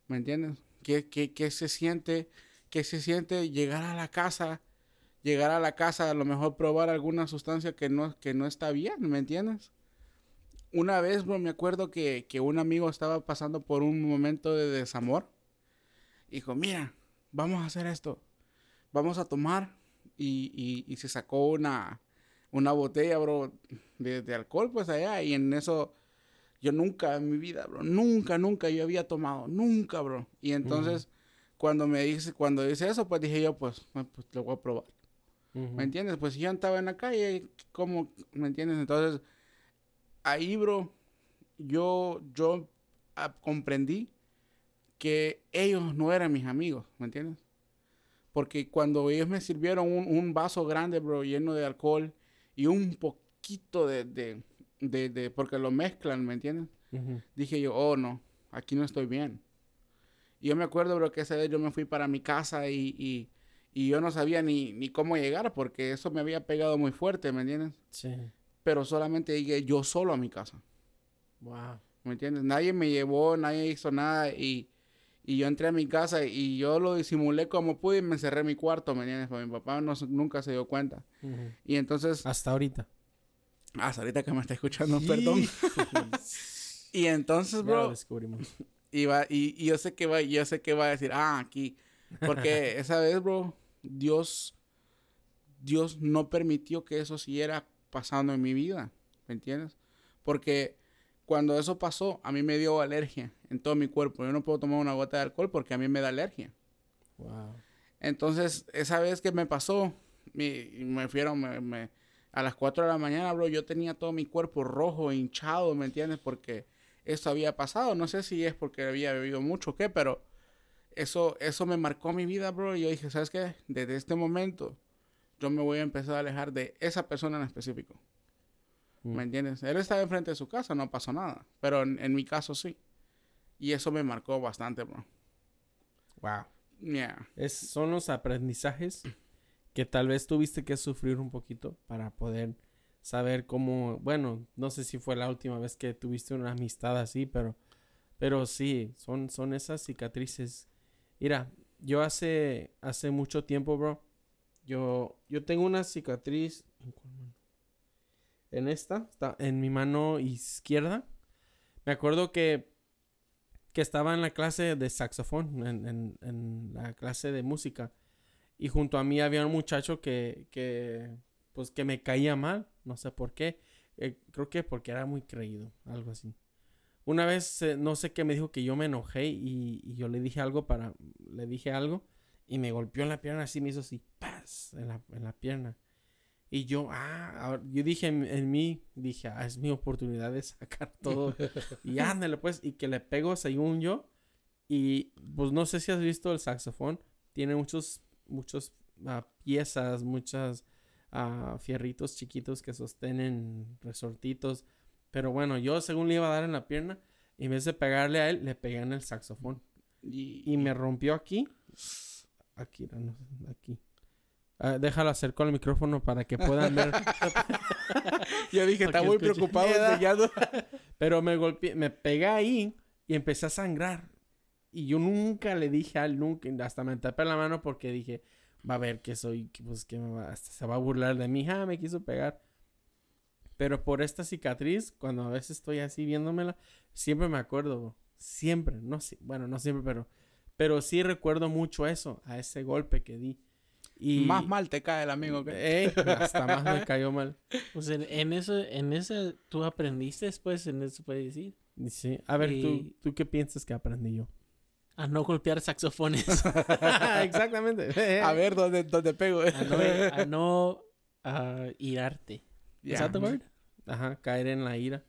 Speaker 4: ¿me entiendes? Que, que, que se siente, que se siente llegar a la casa, llegar a la casa, a lo mejor probar alguna sustancia que no, que no está bien, ¿me entiendes? Una vez, bro, me acuerdo que, que un amigo estaba pasando por un momento de desamor. Y dijo, mira, vamos a hacer esto. Vamos a tomar. Y, y, y se sacó una, una botella, bro, de, de alcohol, pues allá. Y en eso, yo nunca en mi vida, bro, nunca, nunca yo había tomado. Nunca, bro. Y entonces, cuando me dice, cuando dice eso, pues dije yo, pues, pues lo voy a probar.
Speaker 3: Ujú.
Speaker 4: ¿Me entiendes? Pues yo estaba en la calle, ¿cómo? ¿Me entiendes? Entonces, ahí, bro, yo, yo ah, comprendí que ellos no eran mis amigos, ¿me entiendes? Porque cuando ellos me sirvieron un, un vaso grande, bro, lleno de alcohol y un poquito de, de, de, de- porque lo mezclan, ¿me entiendes? Dije yo, oh no, aquí no estoy bien. Y yo me acuerdo, bro, que esa vez yo me fui para mi casa y, y, y yo no sabía ni, ni cómo llegar porque eso me había pegado muy fuerte, ¿me entiendes?
Speaker 3: Sí.
Speaker 4: Pero solamente llegué yo solo a mi casa,
Speaker 3: Wow.
Speaker 4: ¿me entiendes? Nadie me llevó, nadie hizo nada y, y yo entré a mi casa y yo lo disimulé como pude y me encerré en mi cuarto, ¿me entiendes? Porque mi papá no, nunca se dio cuenta. Y entonces,
Speaker 3: Hasta ahorita.
Speaker 4: hasta ahorita que me está escuchando, perdón. Y entonces,
Speaker 3: Ya
Speaker 4: bro,
Speaker 3: lo descubrimos.
Speaker 4: Y, va, y, y yo sé que va, yo sé que va a decir, ah, aquí. Porque esa vez, bro, Dios, Dios no permitió que eso siguiera pasando en mi vida. ¿Me entiendes? Porque cuando eso pasó, a mí me dio alergia en todo mi cuerpo. Yo no puedo tomar una gota de alcohol porque a mí me da alergia.
Speaker 3: Wow.
Speaker 4: Entonces, esa vez que me pasó, me, me fueron, me, me- a las 4 de la mañana, bro, yo tenía todo mi cuerpo rojo, hinchado, ¿me entiendes? Porque eso había pasado. No sé si es porque había bebido mucho o qué, pero eso, eso me marcó mi vida, bro. Y yo dije, ¿sabes qué? Desde este momento, yo me voy a empezar a alejar de esa persona en específico.
Speaker 3: Mm.
Speaker 4: ¿Me entiendes? Él estaba enfrente de su casa, no pasó nada. Pero en, en mi caso sí. Y eso me marcó bastante, bro.
Speaker 3: Wow.
Speaker 4: Yeah.
Speaker 3: Es, son los aprendizajes que tal vez tuviste que sufrir un poquito para poder saber cómo, bueno, no sé si fue la última vez que tuviste una amistad así, pero, pero sí, son, son esas cicatrices. Mira, yo hace, hace mucho tiempo, bro, yo, yo tengo una cicatriz, ¿en? En esta, está en mi mano izquierda. Me acuerdo que que estaba en la clase de saxofón, en, en- en la clase de música. Y junto a mí había un muchacho que, que, pues, que me caía mal, no sé por qué. Eh, creo que porque era muy creído, algo así. Una vez, no sé qué me dijo que yo me enojé y, y yo le dije algo para, le dije algo y me golpeó en la pierna así, me hizo así, En la, en la pierna. Y yo, ah, yo dije en, en mí, dije, ah, es mi oportunidad de sacar todo. y ándale pues, y que le pego según yo. Y pues no sé si has visto el saxofón, tiene muchos, muchos ah, piezas, muchas ah, fierritos chiquitos que sostienen resortitos. Pero bueno, yo según le iba a dar en la pierna, en vez de pegarle a él, le pegué en el saxofón.
Speaker 4: Y,
Speaker 3: Y me rompió aquí. Aquí, no, aquí. Ah, déjalo acerco al micrófono para que puedan ver.
Speaker 4: Yo dije, está muy
Speaker 3: escuché-
Speaker 4: preocupado
Speaker 3: Mierda.
Speaker 4: enseñando.
Speaker 3: Pero me golpeé, me pegué ahí y empecé a sangrar. Y yo nunca le dije a él, nunca, hasta me tapé la mano porque dije, va a ver que soy, pues que me va- hasta se va a burlar de mí, ah, me quiso pegar. Pero por esta cicatriz, cuando a veces estoy así viéndomela, siempre me acuerdo, bro. siempre, no sé, bueno, no siempre, pero, pero sí recuerdo mucho eso, a ese golpe que di. Y,
Speaker 4: Más mal te cae el amigo que...
Speaker 3: Hasta más me cayó mal.
Speaker 2: Pues en, en eso, en eso tú aprendiste después, en eso se puede decir.
Speaker 3: Sí. A ver, ¿tú,
Speaker 2: Y-
Speaker 3: ¿tú qué piensas que aprendí yo?
Speaker 2: A no golpear saxofones.
Speaker 3: Exactamente.
Speaker 4: A ver dónde, dónde pego.
Speaker 2: a no, a no irarte.
Speaker 4: Ya.
Speaker 2: ¿Is that the word?
Speaker 3: Ajá, caer en la ira.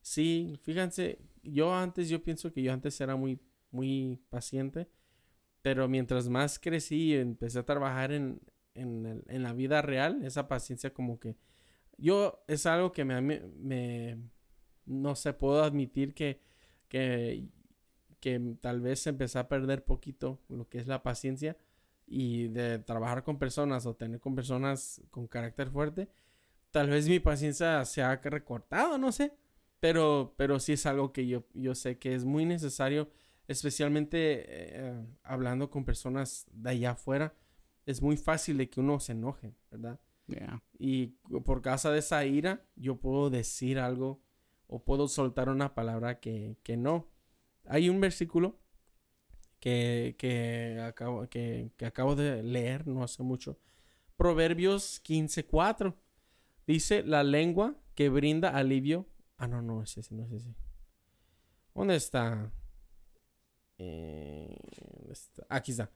Speaker 3: Sí, fíjense, yo antes, yo pienso que yo antes era muy, muy paciente, pero mientras más crecí y empecé a trabajar en, en, el- en la vida real, esa paciencia como que yo es algo que me, me, no sé, puedo admitir que, que, que tal vez empecé a perder poquito lo que es la paciencia y de trabajar con personas o tener con personas con carácter fuerte tal vez mi paciencia se ha recortado, no sé. Pero, pero sí es algo que yo, yo sé que es muy necesario, especialmente eh, hablando con personas de allá afuera. Es muy fácil de que uno se enoje, ¿verdad?
Speaker 4: Yeah.
Speaker 3: Y por causa de esa ira, yo puedo decir algo o puedo soltar una palabra que, que no. Hay un versículo que, que, acabo, que, que acabo de leer no hace mucho. Proverbios 15:4. Dice, la lengua que brinda alivio. Ah, no, no es ese, no es ese. ¿Dónde está? Eh, ¿dónde está? Aquí está.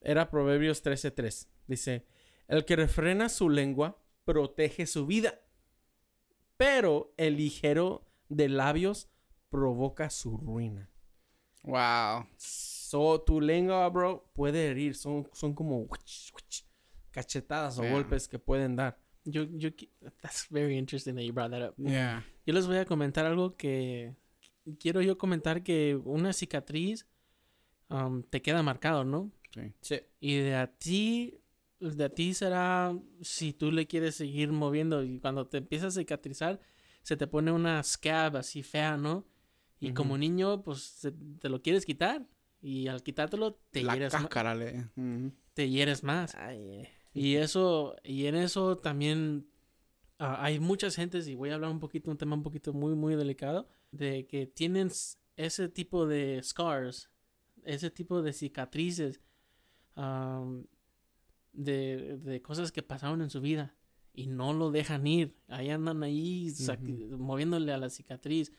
Speaker 3: Era Proverbios 13:3. Dice, el que refrena su lengua protege su vida, pero el ligero de labios provoca su ruina.
Speaker 4: Wow.
Speaker 3: So, tu lengua, bro, puede herir. Son, son como cachetadas o golpes que pueden dar.
Speaker 2: Yo, yo, qui- that's very interesting that you brought that up.
Speaker 4: Yeah.
Speaker 2: Yo les voy a comentar algo que quiero yo comentar que una cicatriz um, te queda marcado, ¿no?
Speaker 4: Sí.
Speaker 3: Sí.
Speaker 2: Y de a ti, de a ti será si tú le quieres seguir moviendo y cuando te empiezas a cicatrizar se te pone una scab así fea, ¿no? Y como niño, pues se- te lo quieres quitar y al quitártelo te
Speaker 4: La
Speaker 2: hieres,
Speaker 4: cáscara le. Ujú.
Speaker 2: te hieres más.
Speaker 3: Ay,
Speaker 2: Y eso, y en eso también hay muchas gentes, y voy a hablar un poquito, un tema un poquito muy, muy delicado, de que tienen ese tipo de scars, ese tipo de cicatrices, am, de, de cosas que pasaron en su vida y no lo dejan ir. Ahí andan ahí moviéndole a la cicatriz,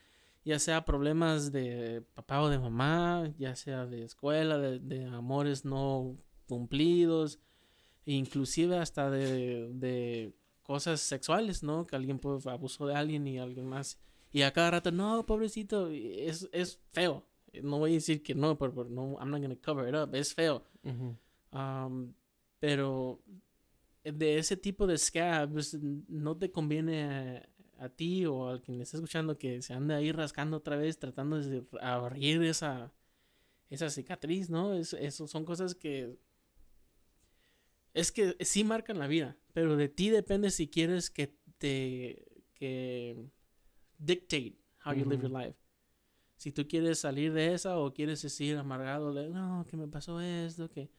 Speaker 2: ya sea problemas de papá o de mamá, ya sea de escuela, de, de amores no cumplidos, inclusive hasta de, de cosas sexuales, ¿no? Que alguien pues, abusó de alguien y alguien más. Y a cada rato, no, pobrecito, es, es feo. No voy a decir que no, pero, pero no, I'm not gonna cover it up. Es feo. Um, pero de ese tipo de scabs no te conviene a, a ti o al quien le está escuchando que se ande ahí rascando otra vez tratando de abrir esa, esa cicatriz, ¿no? Es, eso son cosas que es que sí marcan la vida, pero de ti depende si quieres que te que dictate how you live your life. Si tú quieres salir de esa o quieres decir amargado, de, no, que me pasó esto, que,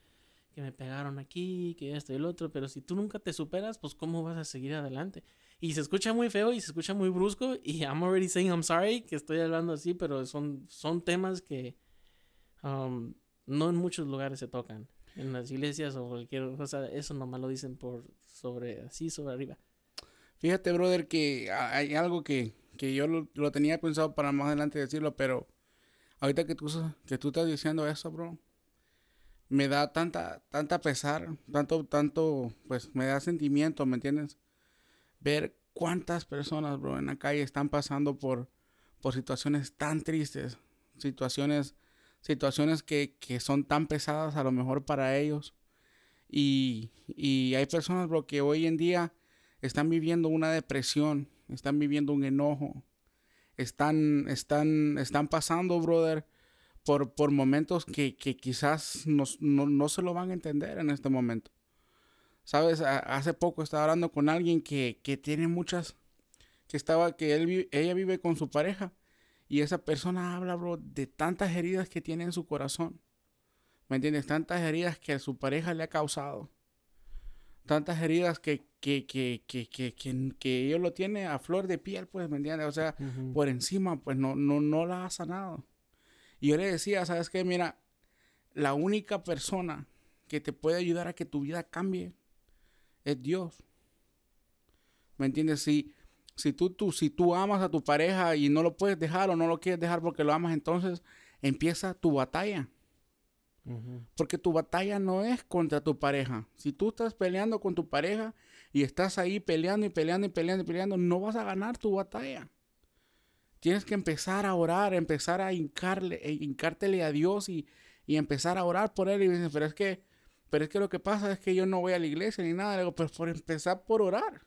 Speaker 2: que me pegaron aquí, que esto y el otro, pero si tú nunca te superas, pues cómo vas a seguir adelante. Y se escucha muy feo y se escucha muy brusco y I'm already saying I'm sorry que estoy hablando así, pero son, son temas que um, no en muchos lugares se tocan. En las iglesias o cualquier cosa, eso nomás lo dicen por sobre, así sobre arriba.
Speaker 4: Fíjate, brother, que ha- hay algo que, que yo lo, tenía pensado para más adelante decirlo, pero ahorita que tú, que tú estás diciendo eso, bro, me da tanta, tanta pesar, tanto, tanto, pues me da sentimiento, ¿me entiendes? Ver cuántas personas, bro, en la calle están pasando por, por situaciones tan tristes, situaciones, situaciones que, que son tan pesadas a lo mejor para ellos. Y, y hay personas, bro, que hoy en día están viviendo una depresión, están viviendo un enojo, están, están, están pasando, brother, por, por momentos que, que quizás nos- no, no se lo van a entender en este momento. Sabes, hace poco estaba hablando con alguien que, que tiene muchas, que estaba, que él, ella vive con su pareja y esa persona habla, bro, de tantas heridas que tiene en su corazón. ¿Me entiendes? Tantas heridas que su pareja le ha causado tantas heridas que, que, que, que, que, que, que ellos lo tiene a flor de piel, pues, ¿me entiendes? O sea, por encima, pues, no, no, no la ha sanado. Y yo le decía, ¿sabes qué? Mira, la única persona que te puede ayudar a que tu vida cambie es Dios. ¿Me entiendes? Si, si, tú, tú, si tú amas a tu pareja y no lo puedes dejar o no lo quieres dejar porque lo amas, entonces empieza tu batalla.
Speaker 3: Ujú.
Speaker 4: Porque tu batalla no es contra tu pareja. Si tú estás peleando con tu pareja y estás ahí peleando y peleando y peleando y peleando, no vas a ganar tu batalla. Tienes que empezar a orar, empezar a hincarle, eh, hincártele a Dios y, y empezar a orar por él. Y dices, pero es que, pero es que lo que pasa es que yo no voy a la iglesia ni nada. Le digo, pero por empezar por orar.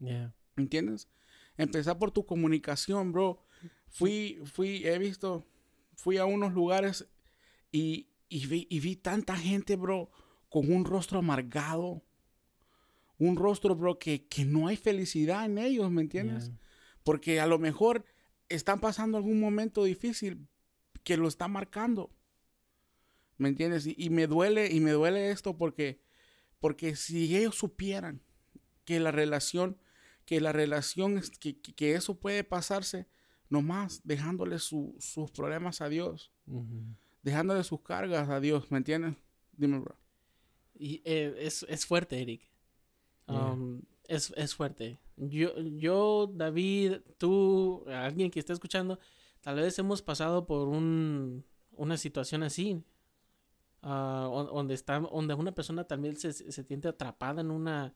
Speaker 3: Yeah.
Speaker 4: ¿Entiendes? Empezar por tu comunicación, bro. Fui, fui, he visto, fui a unos lugares y, y vi, y vi tanta gente, bro, con un rostro amargado. Un rostro, bro, que, que no hay felicidad en ellos, ¿me entiendes?
Speaker 3: Yeah.
Speaker 4: Porque a lo mejor están pasando algún momento difícil que lo está marcando. ¿Me entiendes? Y, y me duele, y me duele esto porque, porque si ellos supieran que la relación, que la relación, que, que- eso puede pasarse, nomás dejándole su- sus problemas a Dios. Dejándole sus cargas a Dios, ¿me entiendes? Dime, bro.
Speaker 2: Y eh, es, es fuerte, Eric.
Speaker 3: Yeah.
Speaker 2: Um, es, es fuerte. Yo, yo, David, tú, alguien que esté escuchando, tal vez hemos pasado por un, una situación así. ah, on- donde está, donde una persona también se, se siente atrapada en una,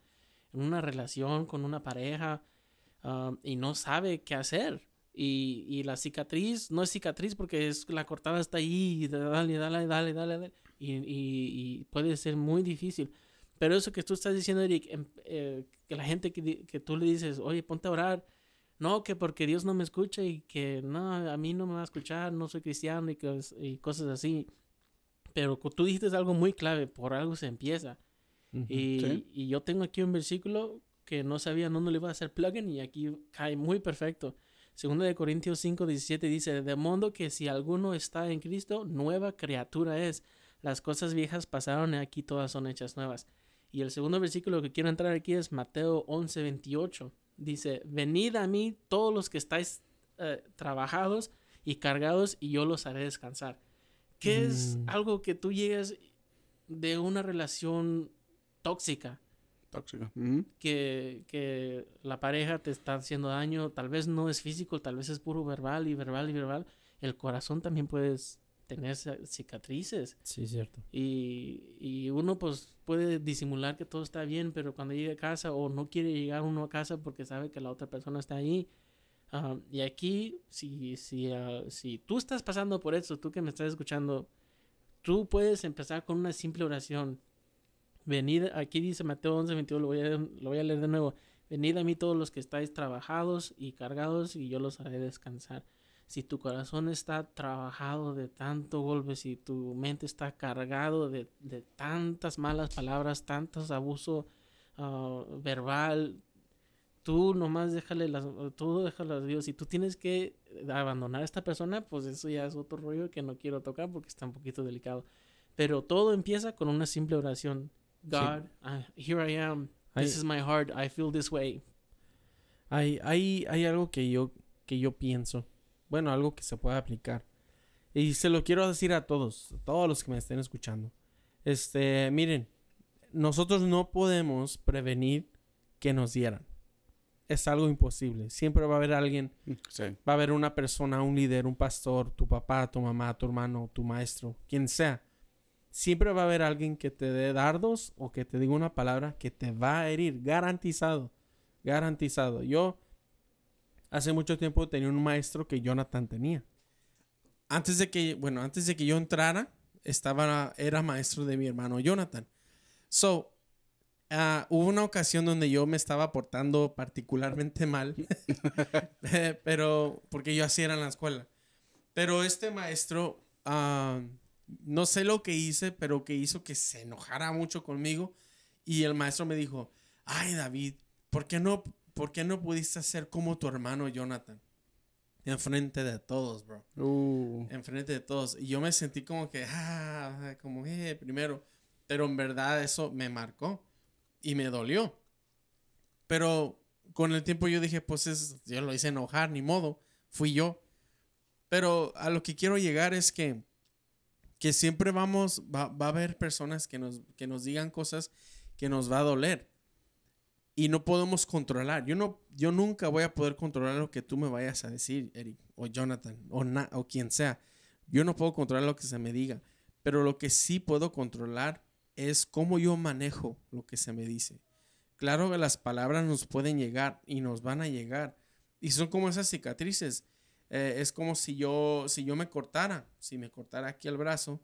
Speaker 2: en una relación con una pareja um, y no sabe qué hacer. Y, y la cicatriz no es cicatriz porque es la cortada está ahí dale, dale, dale, dale, dale. Y, y- y puede ser muy difícil. Pero eso que tú estás diciendo, Eric, em- eh, que la gente que, que tú le dices, oye, ponte a orar. No, que porque Dios no me escucha y que no, a mí no me va a escuchar, no soy cristiano y, cos- y cosas así. Pero tú dijiste algo muy clave, por algo se empieza.
Speaker 3: Ujú.
Speaker 2: Y,
Speaker 4: Sí.
Speaker 2: y yo tengo aquí un versículo que no sabía dónde le iba a hacer plugin y aquí cae muy perfecto. Segunda de Corintios 5, 17 dice, de modo que si alguno está en Cristo, nueva criatura es. Las cosas viejas pasaron y aquí todas son hechas nuevas. Y el segundo versículo que quiero entrar aquí es Mateo 11, 28. Dice, venid a mí todos los que estáis eh, trabajados y cargados y yo los haré descansar. ¿Qué es
Speaker 3: Mm.
Speaker 2: algo que tú llegas de una relación tóxica?
Speaker 4: Tóxica.
Speaker 2: Que, que la pareja te está haciendo daño, tal vez no es físico, tal vez es puro verbal y verbal y verbal, el corazón también puedes tener ci- cicatrices
Speaker 3: Sí, cierto.
Speaker 2: y, y uno pues puede disimular que todo está bien, pero cuando llega a casa o no quiere llegar uno a casa porque sabe que la otra persona está ahí. ah, y aquí, si, si, ah, si tú estás pasando por eso, tú que me estás escuchando, tú puedes empezar con una simple oración. Venid, aquí dice Mateo 11, 22, lo voy, a, lo voy a leer de nuevo. Venid a mí todos los que estáis trabajados y cargados y yo los haré descansar. Si tu corazón está trabajado de tanto golpe, si tu mente está cargado de, de tantas malas palabras, tantos abuso ah, verbal, tú nomás déjale las, tú déjalo a Dios. Si tú tienes que abandonar a esta persona, pues eso ya es otro rollo que no quiero tocar porque está un poquito delicado. Pero todo empieza con una simple oración. God, I- here I am. This
Speaker 3: Hay-
Speaker 2: is my heart. I feel this way.
Speaker 3: Hay, hay, hay algo que yo, que yo pienso. Bueno, algo que se puede aplicar. Y se lo quiero decir a todos, a todos los que me estén escuchando. Este, miren, nosotros no podemos prevenir que nos dieran. Es algo imposible. Siempre va a haber alguien,
Speaker 4: Sí.
Speaker 3: va a haber una persona, un líder, un pastor, tu papá, tu mamá, tu hermano, tu maestro, quien sea. Siempre va a haber alguien que te dé dardos o que te diga una palabra que te va a herir, garantizado, garantizado. Yo hace mucho tiempo tenía un maestro que Jonathan tenía. Antes de que, bueno, antes de que yo entrara, estaba, era maestro de mi hermano Jonathan. So, ah, hubo una ocasión donde yo me estaba portando particularmente mal, pero porque yo así era en la escuela. Pero este maestro, ah, no sé lo que hice, pero que hizo que se enojara mucho conmigo. Y el maestro me dijo, ay David, ¿por qué no, por qué no pudiste ser como tu hermano Jonathan? Enfrente de todos, bro.
Speaker 4: Uh,
Speaker 3: Enfrente de todos. Y yo me sentí como que, ah, como, eh, primero. Pero en verdad eso me marcó y me dolió. Pero con el tiempo yo dije, pues es, yo lo hice enojar, ni modo, fui yo. Pero a lo que quiero llegar es que, que siempre vamos, va, va a haber personas que nos, que nos digan cosas que nos va a doler. Y no podemos controlar. Yo, no, yo nunca voy a poder controlar lo que tú me vayas a decir, Eric, o Jonathan, o, na- o quien sea. Yo no puedo controlar lo que se me diga. Pero lo que sí puedo controlar es cómo yo manejo lo que se me dice. Claro que las palabras nos pueden llegar y nos van a llegar. Y son como esas cicatrices. Eh, es como si yo, si yo me cortara, si me cortara aquí el brazo,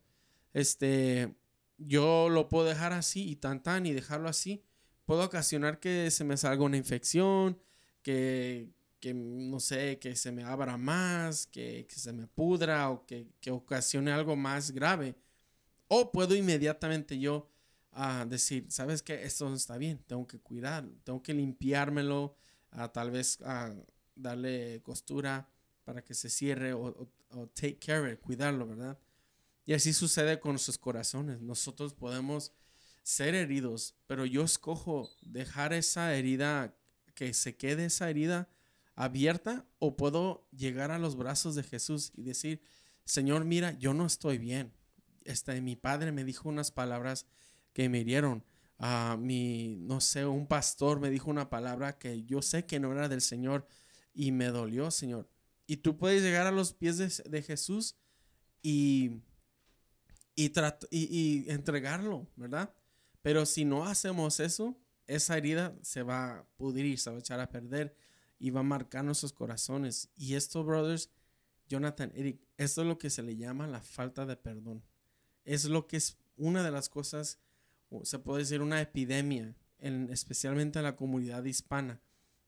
Speaker 3: este, yo lo puedo dejar así y tan tan y dejarlo así. Puedo ocasionar que se me salga una infección, que, que no sé, que se me abra más, que, que se me pudra o que, que ocasione algo más grave. O puedo inmediatamente yo ah, decir, ¿sabes qué? Esto no está bien, tengo que cuidar, tengo que limpiármelo, ah, tal vez ah, darle costura para que se cierre o, o- o take care cuidarlo, ¿verdad? Y así sucede con nuestros corazones. Nosotros podemos ser heridos, pero yo escojo dejar esa herida, que se quede esa herida abierta o puedo llegar a los brazos de Jesús y decir, Señor, mira, yo no estoy bien. Este, mi padre me dijo unas palabras que me hirieron. a mi, no sé, un pastor me dijo una palabra que yo sé que no era del Señor y me dolió, Señor. Y tú puedes llegar a los pies de, de Jesús y, y, y, entregarlo, ¿verdad? Pero si no hacemos eso, esa herida se va a pudrir, se va a echar a perder y va a marcar nuestros corazones. Y esto, brothers, Jonathan, Eric, esto es lo que se le llama la falta de perdón. Es lo que es una de las cosas, se puede decir una epidemia, en, especialmente en la comunidad hispana,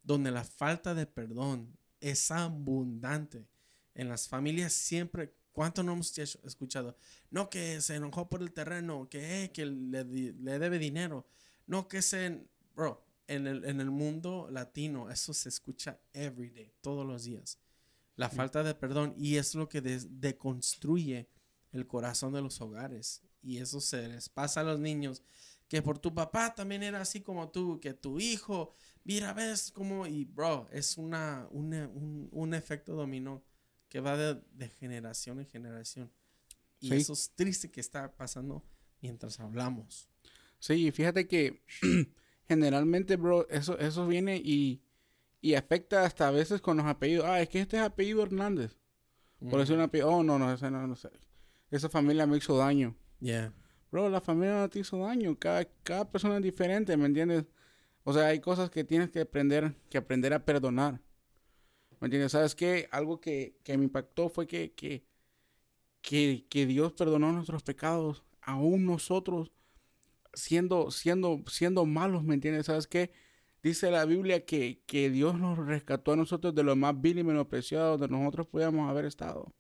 Speaker 3: donde la falta de perdón es abundante. En las familias siempre, ¿cuánto no hemos escuchado? No, que se enojó por el terreno, que, que le, le debe dinero, no, que se... Bro, en el, en el mundo latino eso se escucha every day, todos los días. La falta de perdón y es lo que deconstruye el corazón de los hogares. Y eso se les pasa a los niños. Que por tu papá también era así como tú, que tu hijo, mira, ves como, y bro, es una, un, un, efecto dominó que va de, generación en generación. Y eso es triste que está pasando mientras hablamos.
Speaker 4: Sí, fíjate que generalmente, bro, eso, eso viene y, y afecta hasta a veces con los apellidos. Ah, es que este es apellido Hernández. Por eso un apellido. Oh, no, no, ese no, no sé. Esa familia me hizo daño.
Speaker 3: Yeah.
Speaker 4: Bro, la familia no te hizo daño. Cada, cada persona es diferente, ¿me entiendes? O sea, hay cosas que tienes que aprender, que aprender a perdonar. ¿Me entiendes? ¿Sabes qué? Algo que, que me impactó fue que, que, que, que Dios perdonó nuestros pecados. Aún nosotros siendo, siendo, siendo malos, ¿me entiendes? ¿Sabes qué? Dice la Biblia que, que Dios nos rescató a nosotros de lo más vil y menospreciado donde nosotros podíamos haber estado.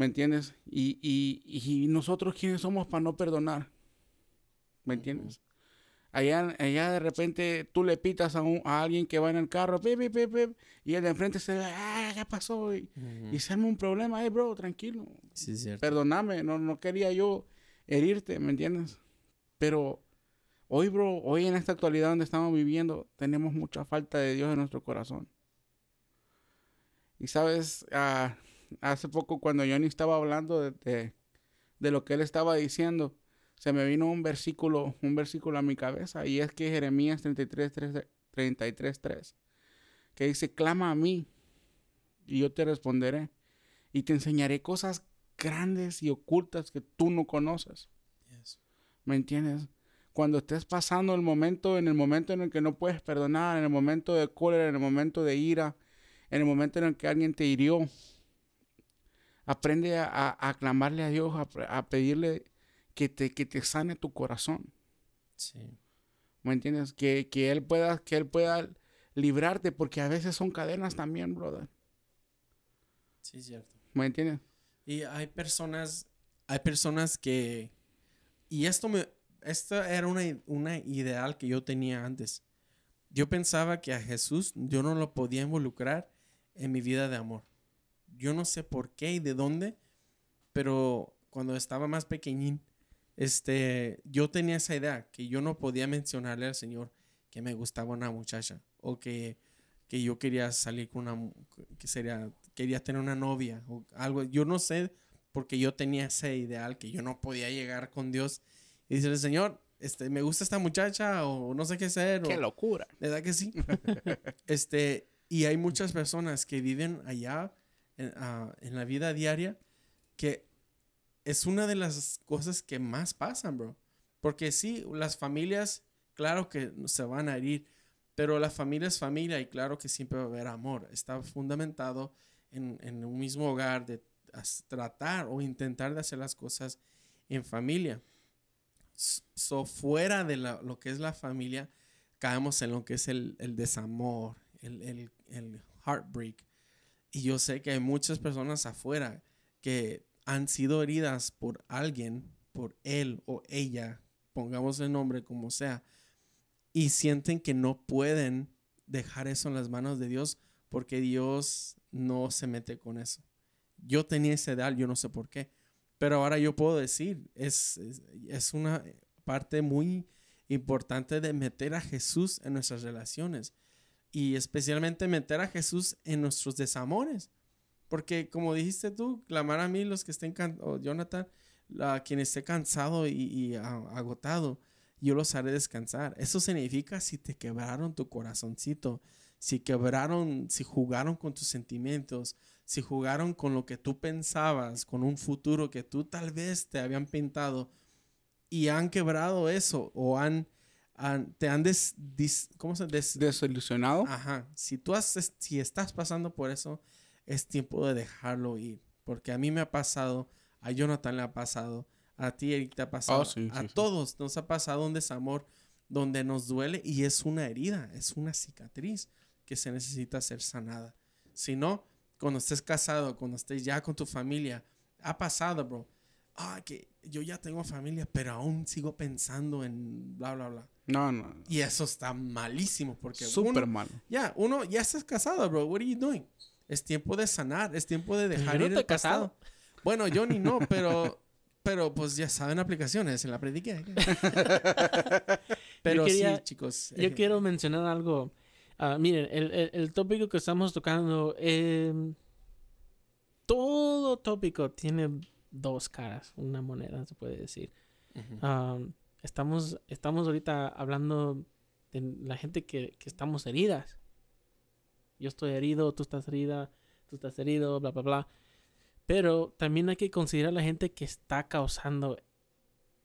Speaker 4: ¿Me entiendes? Y, y, y nosotros quiénes somos para no perdonar. ¿Me entiendes? Allá, allá de repente tú le pitas a, un, a alguien que va en el carro, y el de enfrente se ve, ah, ¿qué pasó? Y, se arma un problema, hey, bro, tranquilo.
Speaker 3: Sí, cierto.
Speaker 4: Perdóname, no, no quería yo herirte, ¿me entiendes? Pero hoy, bro, hoy en esta actualidad donde estamos viviendo, tenemos mucha falta de Dios en nuestro corazón. Y sabes, ah, hace poco cuando Johnny estaba hablando de, de, lo que él estaba diciendo, se me vino un versículo, un versículo a mi cabeza, y es que Jeremías 33, 33, 3, que dice, clama a mí, y yo te responderé, y te enseñaré cosas grandes y ocultas que tú no conoces. ¿Me entiendes? Cuando estés pasando el momento, en el momento en el que no puedes perdonar, en el momento de cólera, en el momento de ira, en el momento en el que alguien te hirió, aprende a, a, clamarle a Dios, a, pedirle que te, que te sane tu corazón.
Speaker 3: Sí.
Speaker 4: ¿Me entiendes? Que, que, él pueda, que Él pueda librarte, porque a veces son cadenas también, brother.
Speaker 3: Sí, cierto.
Speaker 4: ¿Me entiendes?
Speaker 3: Y hay personas, hay personas que y esto me, esta era una, una ideal que yo tenía antes. Yo pensaba que a Jesús yo no lo podía involucrar en mi vida de amor. Yo no sé por qué y de dónde, pero cuando estaba más pequeñín, este, yo tenía esa idea que yo no podía mencionarle al Señor que me gustaba una muchacha o que, que yo quería salir con una, que sería, quería tener una novia o algo. Yo no sé porque yo tenía ese ideal que yo no podía llegar con Dios y decirle, Señor, este, me gusta esta muchacha o no sé qué ser.
Speaker 4: Qué locura.
Speaker 3: ¿Verdad que sí? este, y hay muchas personas que viven allá en, ah, en, la vida diaria que es una de las cosas que más pasan, bro. Porque sí, las familias, claro que se van a herir, pero la familia es familia y claro que siempre va a haber amor. Está fundamentado en, en un mismo hogar de tratar o intentar de hacer las cosas en familia. So, fuera de lo que es la familia, caemos en lo que es el, desamor, el, el, el, heartbreak. Y yo sé que hay muchas personas afuera que han sido heridas por alguien, por él o ella, pongamos el nombre como sea, y sienten que no pueden dejar eso en las manos de Dios porque Dios no se mete con eso. Yo tenía ese ideal, yo no sé por qué. Pero ahora yo puedo decir, es, es, una parte muy importante de meter a Jesús en nuestras relaciones. Y especialmente meter a Jesús en nuestros desamores. Porque como dijiste tú, clamar a mí los que estén, o Jonathan, a quien esté cansado y agotado, yo los haré descansar. Eso significa si te quebraron tu corazoncito, si quebraron, si jugaron con tus sentimientos, si jugaron con lo que tú pensabas, con un futuro que tú tal vez te habían pintado y han quebrado eso o han, te han des, ¿cómo se
Speaker 4: desilusionado.
Speaker 3: Ajá. Si tú has, si estás pasando por eso, es tiempo de dejarlo ir, porque a mí me ha pasado, a Jonathan le ha pasado, a ti Eric te ha pasado, oh, a todos nos ha pasado un desamor donde nos duele y es una herida, es una cicatriz que se necesita ser sanada. Si no, cuando estés casado, cuando estés ya con tu familia, ha pasado, bro. Ah, que yo ya tengo familia, pero aún sigo pensando en bla, bla, bla.
Speaker 4: No, no.
Speaker 3: Y eso está malísimo porque...
Speaker 4: Súper malo.
Speaker 3: Ya, uno ya estás casado, bro. What are you doing? Es tiempo de sanar, es tiempo de dejar ir el casado. Bueno, yo ni no, pero... Pero pues ya saben aplicaciones, en la prediqué. pero sí, chicos.
Speaker 2: Yo eh, quiero mencionar algo. Uh, miren, el, el, tópico que estamos tocando, eh, todo tópico tiene dos caras, una moneda, se puede decir. estamos, estamos ahorita hablando de la gente que, que, estamos heridas. Yo estoy herido, tú estás herida, tú estás herido, bla, bla, bla. Pero también hay que considerar la gente que está causando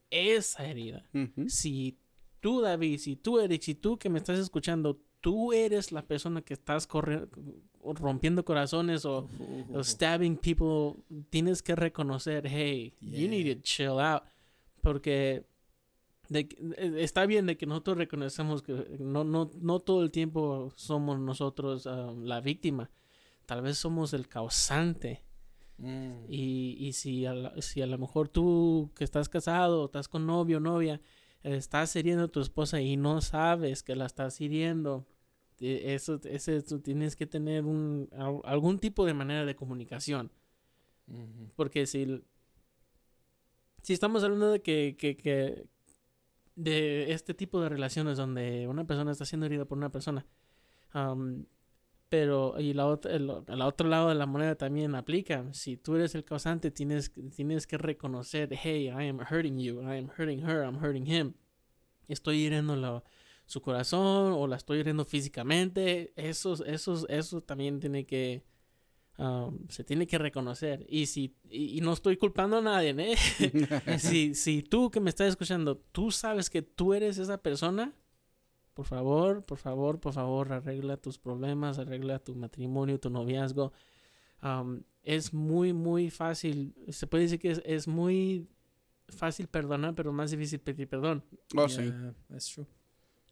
Speaker 2: esa herida. Si tú, David, si tú, Eric, si tú que me estás escuchando, tú eres la persona que estás rompiendo corazones o, stabbing people, tienes que reconocer, hey, you need to chill out. Porque e, está bien de que nosotros reconocemos que no, no, no todo el tiempo somos nosotros um, la víctima. Tal vez somos el causante. Mm. Y, y si, a si a lo mejor tú que estás casado, estás con novio o novia, estás hiriendo a tu esposa y no sabes que la estás hiriendo, eso, ese, tienes que tener un, algún tipo de manera de comunicación. Porque si, si estamos hablando de que, que, que, de este tipo de relaciones donde una persona está siendo herida por una persona, pero y la otra, el, al otro lado de la moneda también aplica. Si tú eres el causante, tienes, tienes que reconocer, hey, I am hurting you, I am hurting her, I'm hurting him. Estoy hiriendo la su corazón o la estoy hiriendo físicamente, eso, eso, eso también tiene que, um, se tiene que reconocer. Y si, y, no estoy culpando a nadie, ¿eh? si, si tú que me estás escuchando, tú sabes que tú eres esa persona, por favor, por favor, por favor, arregla tus problemas, arregla tu matrimonio, tu noviazgo. Um, es muy, muy fácil, se puede decir que es, es muy fácil perdonar, pero más difícil pedir perdón.
Speaker 4: Oh, sí. That's true.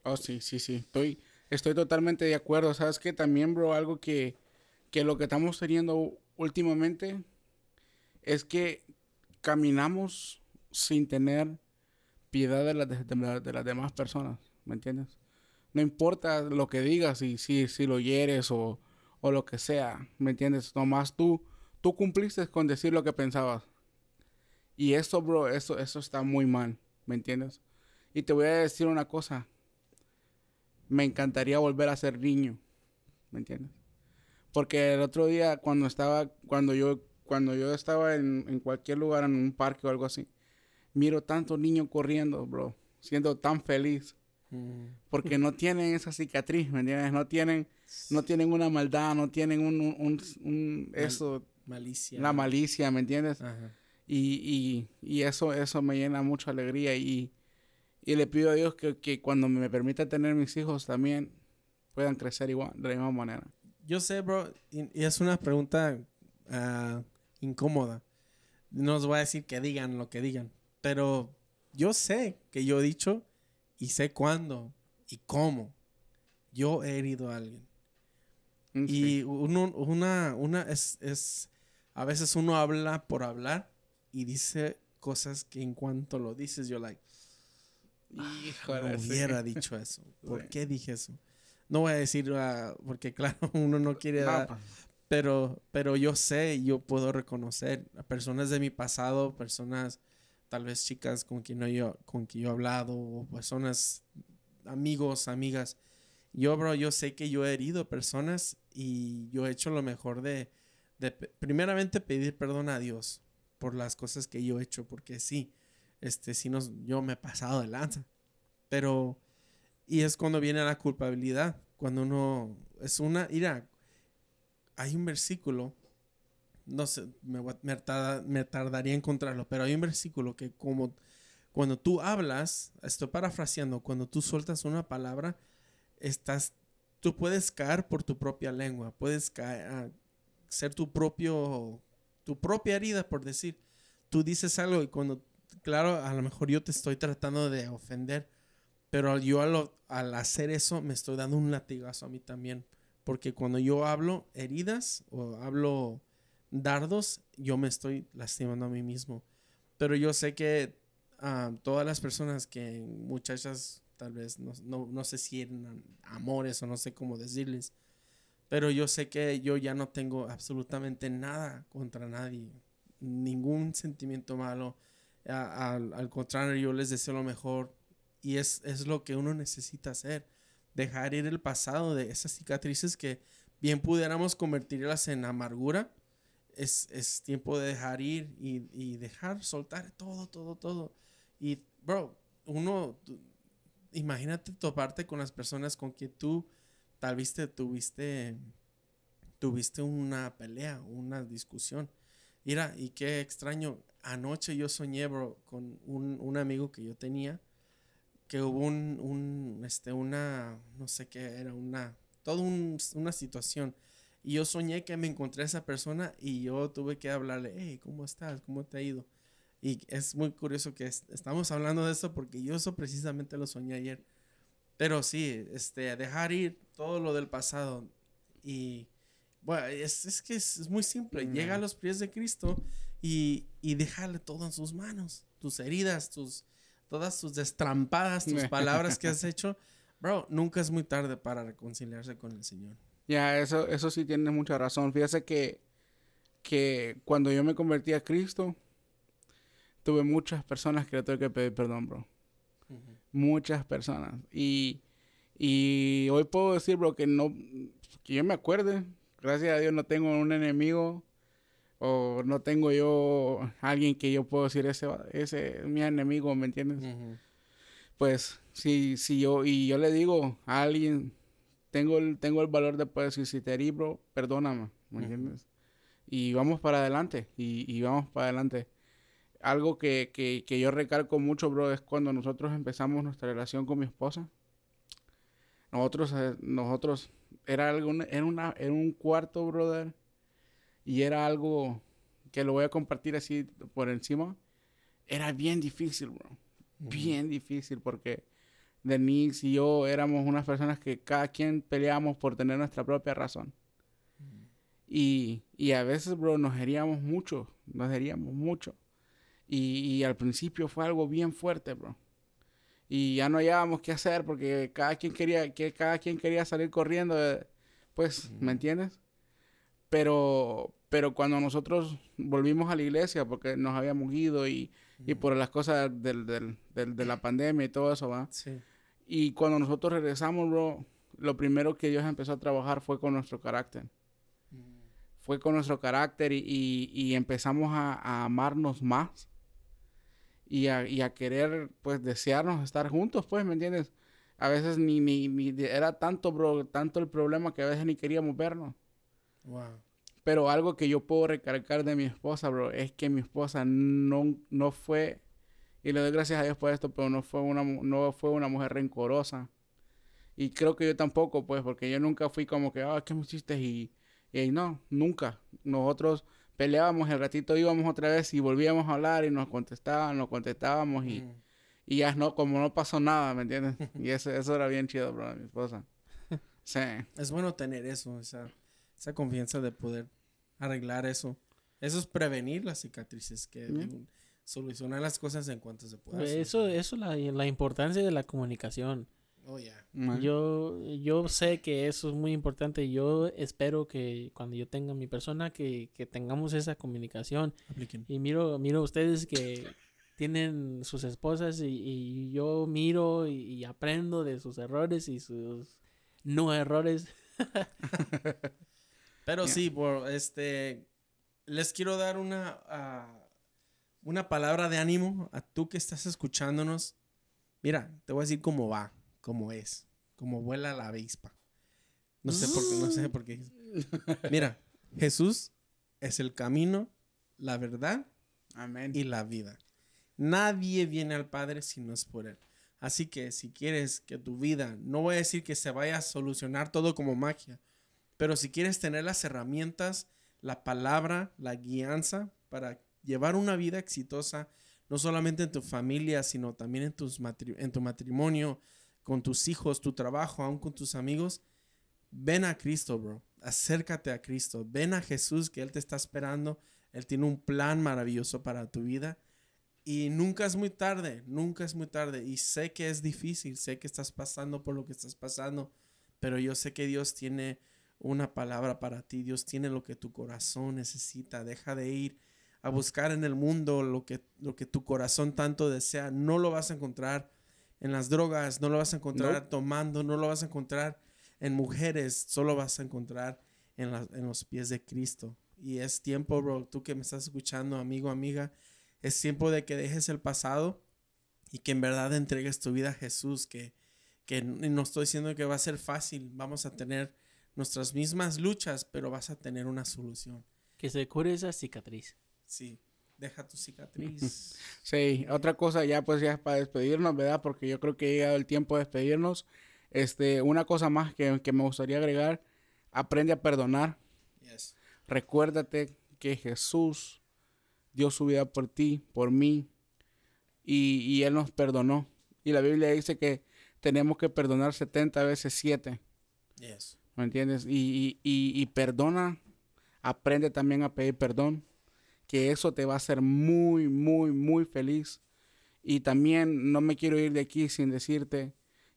Speaker 4: Oh, sí, sí, sí. Estoy, estoy totalmente de acuerdo. ¿Sabes qué? También, bro, algo que, que lo que estamos teniendo últimamente es que caminamos sin tener piedad de, de, las demás personas. ¿Me entiendes? No importa lo que digas, si, si, si lo hieres o, o lo que sea. ¿Me entiendes? Nomás tú, tú cumpliste con decir lo que pensabas. Y eso, bro, eso, eso está muy mal. ¿Me entiendes? Y te voy a decir una cosa me encantaría volver a ser niño. ¿Me entiendes? Porque el otro día cuando estaba, cuando yo, cuando yo estaba en, cualquier lugar, en un parque o algo así, miro tantos niños corriendo, bro, siendo tan feliz. Mm. Porque no tienen esa cicatriz, ¿me entiendes? No tienen, no tienen una maldad, no tienen un, un, eso.
Speaker 3: malicia.
Speaker 4: La malicia, ¿me entiendes? Y, y, y, eso, eso me llena mucha alegría y, y le pido a Dios que, que, cuando me permita tener mis hijos también puedan crecer igual, de la misma manera.
Speaker 3: Yo sé, bro, y, es una pregunta uh, incómoda. No os voy a decir que digan lo que digan, pero yo sé que yo he dicho y sé cuándo y cómo yo he herido a alguien. Mm, y uno, una, una es, es, a veces uno habla por hablar y dice cosas que en cuanto lo dices, yo like, Híjole, no hubiera dicho eso. ¿Por qué dije eso? No voy a decir, ah, porque claro, uno no quiere dar, pues. pero, pero yo sé, yo puedo reconocer a personas de mi pasado, personas, tal vez chicas con quien, yo, con quien yo he hablado, o personas, amigos, amigas, Yo, bro, yo sé que yo he herido personas y yo he hecho lo mejor de, de primeramente pedir perdón a Dios por las cosas que yo he hecho, porque sí, este, sí nos, yo me he pasado de lanza. Pero, y es cuando viene la culpabilidad, cuando uno, es una, mira, hay un versículo, no sé, me, me tarda- me tardaría en encontrarlo, pero hay un versículo que como cuando tú hablas, estoy parafraseando, cuando tú sueltas una palabra, estás, tú puedes caer por tu propia lengua, puedes caer, ser tu propio, tu propia herida, por decir. Tú dices algo y cuando, claro, a lo mejor yo te estoy tratando de ofender, pero yo al, al hacer eso me estoy dando un latigazo a mí también. Porque cuando yo hablo heridas o hablo dardos, yo me estoy lastimando a mí mismo. Pero yo sé que ah, todas las personas que, muchachas, tal vez, no, no, no sé si eran amores o no sé cómo decirles, pero yo sé que yo ya no tengo absolutamente nada contra nadie, ningún sentimiento malo. A- al, contrario, yo les deseo lo mejor y es, es lo que uno necesita hacer. Dejar ir el pasado de esas cicatrices que bien pudiéramos convertirlas en amargura. Es, es tiempo de dejar ir y, y dejar soltar todo, todo, todo. Y, bro, uno, tú- imagínate toparte con las personas con que tú tal vez te tuviste, tuviste una pelea, una discusión. Mira, y qué extraño. Anoche yo soñé, bro, con un, un amigo que yo tenía, que hubo un, un, este, una, no sé qué era, una, toda un- una situación. Y yo soñé que me encontré a esa persona y yo tuve que hablarle, hey, ¿cómo estás? ¿Cómo te ha ido? Y es muy curioso que es- estamos hablando de eso porque yo eso precisamente lo soñé ayer. Pero sí, este, dejar ir todo lo del pasado y bueno, es, es que es, es muy simple. Llega a los pies de Cristo y, y dejarle todo en sus manos. Tus heridas, tus, todas tus destrampadas, tus palabras que has hecho. Bro, nunca es muy tarde para reconciliarse con el Señor.
Speaker 4: Ya, eso, eso sí tiene mucha razón. Fíjese que, que cuando yo me convertí a Cristo, tuve muchas personas que le tuve que pedir perdón, bro. Muchas personas. Y, y hoy puedo decir, bro, que no, que yo me acuerde. Gracias a Dios no tengo un enemigo o no tengo yo alguien que yo puedo decir ese, ese es mi enemigo, ¿me entiendes? pues si, si yo, y yo le digo a alguien, tengo el, tengo el valor de poder decir, si te herí, bro, perdóname, ¿me
Speaker 3: Ujú.
Speaker 4: entiendes? Y vamos para adelante, y, y vamos para adelante. Algo que, que, que yo recalco mucho, bro, es cuando nosotros empezamos nuestra relación con mi esposa. Nosotros, eh, nosotros, era algo, era, una, era un cuarto, brother, y era algo que lo voy a compartir así por encima. Era bien difícil, bro bien difícil porque Denise y yo éramos unas personas que cada quien peleábamos por tener nuestra propia razón. Y, y a veces, bro, nos heríamos mucho, nos heríamos mucho. Y, y al principio fue algo bien fuerte, bro. Y ya no hallábamos qué hacer porque cada quien quería, que cada quien quería salir corriendo, eh, pues, ¿me entiendes? Pero, pero cuando nosotros volvimos a la iglesia, porque nos habíamos ido y, y por las cosas del, del- del- de la pandemia y todo eso, ¿va?
Speaker 3: Sí.
Speaker 4: Y cuando nosotros regresamos, bro, lo primero que Dios empezó a trabajar fue con nuestro carácter. Fue con nuestro carácter y, y- y empezamos a, a amarnos más. Y a, y a querer, pues, desearnos estar juntos, pues, ¿me entiendes? A veces ni, ni, ni era tanto, bro, tanto el problema que a veces ni queríamos vernos.
Speaker 3: Wow.
Speaker 4: Pero algo que yo puedo recalcar de mi esposa, bro, es que mi esposa no, no fue, y le doy gracias a Dios por esto, pero no fue una, no fue una mujer rencorosa. Y creo que yo tampoco, pues, porque yo nunca fui como que, ah, ¿qué me hiciste? Y, y no, nunca. Nosotros peleábamos, el ratito íbamos otra vez y volvíamos a hablar y nos contestaban, nos contestábamos y,
Speaker 3: Mm.
Speaker 4: y ya no, como no pasó nada, ¿me entiendes? Y eso, eso era bien chido, bro, mi esposa. Sí.
Speaker 3: Es bueno tener eso, esa, esa confianza de poder arreglar eso. Eso es prevenir las cicatrices, que
Speaker 4: Ujú.
Speaker 3: solucionar las cosas en cuanto se pueda.
Speaker 2: Eso, eso la, la importancia de la comunicación.
Speaker 3: Oh.
Speaker 4: Ma-
Speaker 2: Yo, yo sé que eso es muy importante. Yo espero que cuando yo tenga mi persona, que, que tengamos esa comunicación.
Speaker 3: Apliquen.
Speaker 2: Y miro, miro a ustedes que tienen sus esposas y, y yo miro y, y aprendo de sus errores y sus no errores.
Speaker 3: Pero sí, por este, les quiero dar una, ah, una palabra de ánimo a tú que estás escuchándonos. Mira, te voy a decir cómo va, cómo es, cómo vuela la avispa. No sé por qué, no sé por qué. Mira, Jesús es el camino, la verdad
Speaker 4: Amén.
Speaker 3: y la vida. Nadie viene al Padre si no es por Él. Así que si quieres que tu vida, no voy a decir que se vaya a solucionar todo como magia, pero si quieres tener las herramientas, la palabra, la guianza para llevar una vida exitosa, no solamente en tu familia, sino también en, tus matri- en tu matrimonio, con tus hijos, tu trabajo, aún con tus amigos, ven a Cristo, bro. Acércate a Cristo. Ven a Jesús que Él te está esperando. Él tiene un plan maravilloso para tu vida. Y nunca es muy tarde, nunca es muy tarde. Y sé que es difícil, sé que estás pasando por lo que estás pasando, pero yo sé que Dios tiene una palabra para ti. Dios tiene lo que tu corazón necesita. Deja de ir a buscar en el mundo lo que, lo que tu corazón tanto desea. No lo vas a encontrar en las drogas, no lo vas a encontrar tomando, no lo vas a encontrar en mujeres, solo vas a encontrar en, la- en los pies de Cristo. Y es tiempo, bro, tú que me estás escuchando, amigo, amiga, es tiempo de que dejes el pasado y que en verdad entregues tu vida a Jesús, que, que no estoy diciendo que va a ser fácil, vamos a tener nuestras mismas luchas, pero vas a tener una solución.
Speaker 2: Que se cure esa cicatriz.
Speaker 3: Sí, deja tu cicatriz.
Speaker 4: Sí, otra cosa ya pues ya es para despedirnos, ¿verdad? Porque yo creo que ha llegado el tiempo de despedirnos. Este, una cosa más que, que me gustaría agregar, aprende a perdonar.
Speaker 3: Yes.
Speaker 4: Recuérdate que Jesús dio su vida por ti, por mí, y, y Él nos perdonó. Y la Biblia dice que tenemos que perdonar 70 veces 7,
Speaker 3: Yes.
Speaker 4: ¿Me entiendes? Y, y, y- perdona, aprende también a pedir perdón, que eso te va a hacer muy, muy, muy feliz. Y también no me quiero ir de aquí sin decirte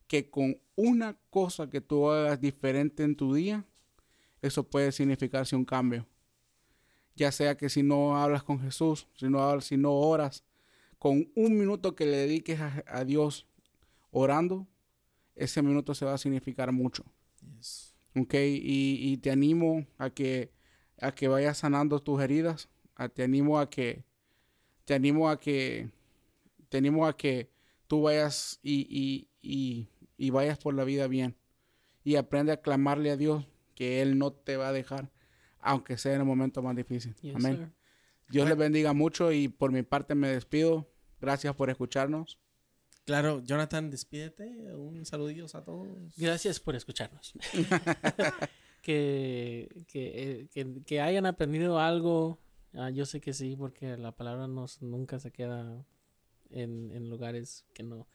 Speaker 4: que con una cosa que tú hagas diferente en tu día, eso puede significarse un cambio. Ya sea que si no hablas con Jesús, si no, hablas- si no oras, con un minuto que le dediques a, Dios orando, ese minuto se va a significar mucho. ¿Ok? Y, y te animo a que, a que vayas sanando tus heridas. a- te animo a que, te animo a que, te animo a que tú vayas y, y, y, y vayas por la vida bien. Y aprende a clamarle a Dios que Él no te va a dejar, aunque sea en el momento más difícil.
Speaker 2: Yes,
Speaker 4: Amén.
Speaker 2: sir.
Speaker 4: Dios les bendiga mucho y por mi parte me despido. Gracias por escucharnos.
Speaker 3: Claro, Jonathan, despídete. Un saludillo a todos.
Speaker 2: Gracias por escucharnos. que, que, eh, que, que hayan aprendido algo. Ah, yo sé que sí, porque la palabra nos, nunca se queda en, en lugares que no.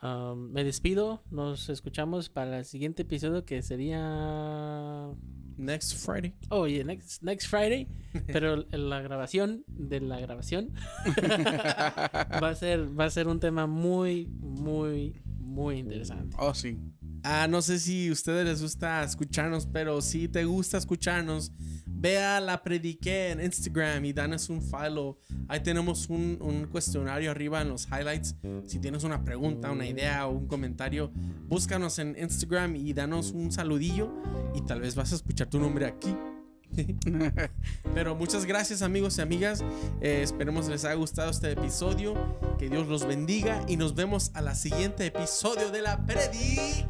Speaker 2: Um, me despido. Nos escuchamos para el siguiente episodio que sería.
Speaker 3: Next Friday.
Speaker 2: Oh, yeah, next, next Friday. Pero la grabación de la grabación va a ser va a ser un tema muy, muy, muy interesante.
Speaker 4: Oh, sí.
Speaker 3: Ah, no sé si a ustedes les gusta escucharnos, pero si te gusta escucharnos, vea la prediqué en Instagram y danos un follow. Ahí tenemos un, un cuestionario arriba en los highlights. Si tienes una pregunta, una idea o un comentario, búscanos en Instagram y danos un saludillo y tal vez vas a escuchar tu nombre aquí. Pero muchas gracias amigos y amigas. Eh, esperemos les haya gustado este episodio. Que Dios los bendiga y nos vemos a la siguiente episodio de la Predique.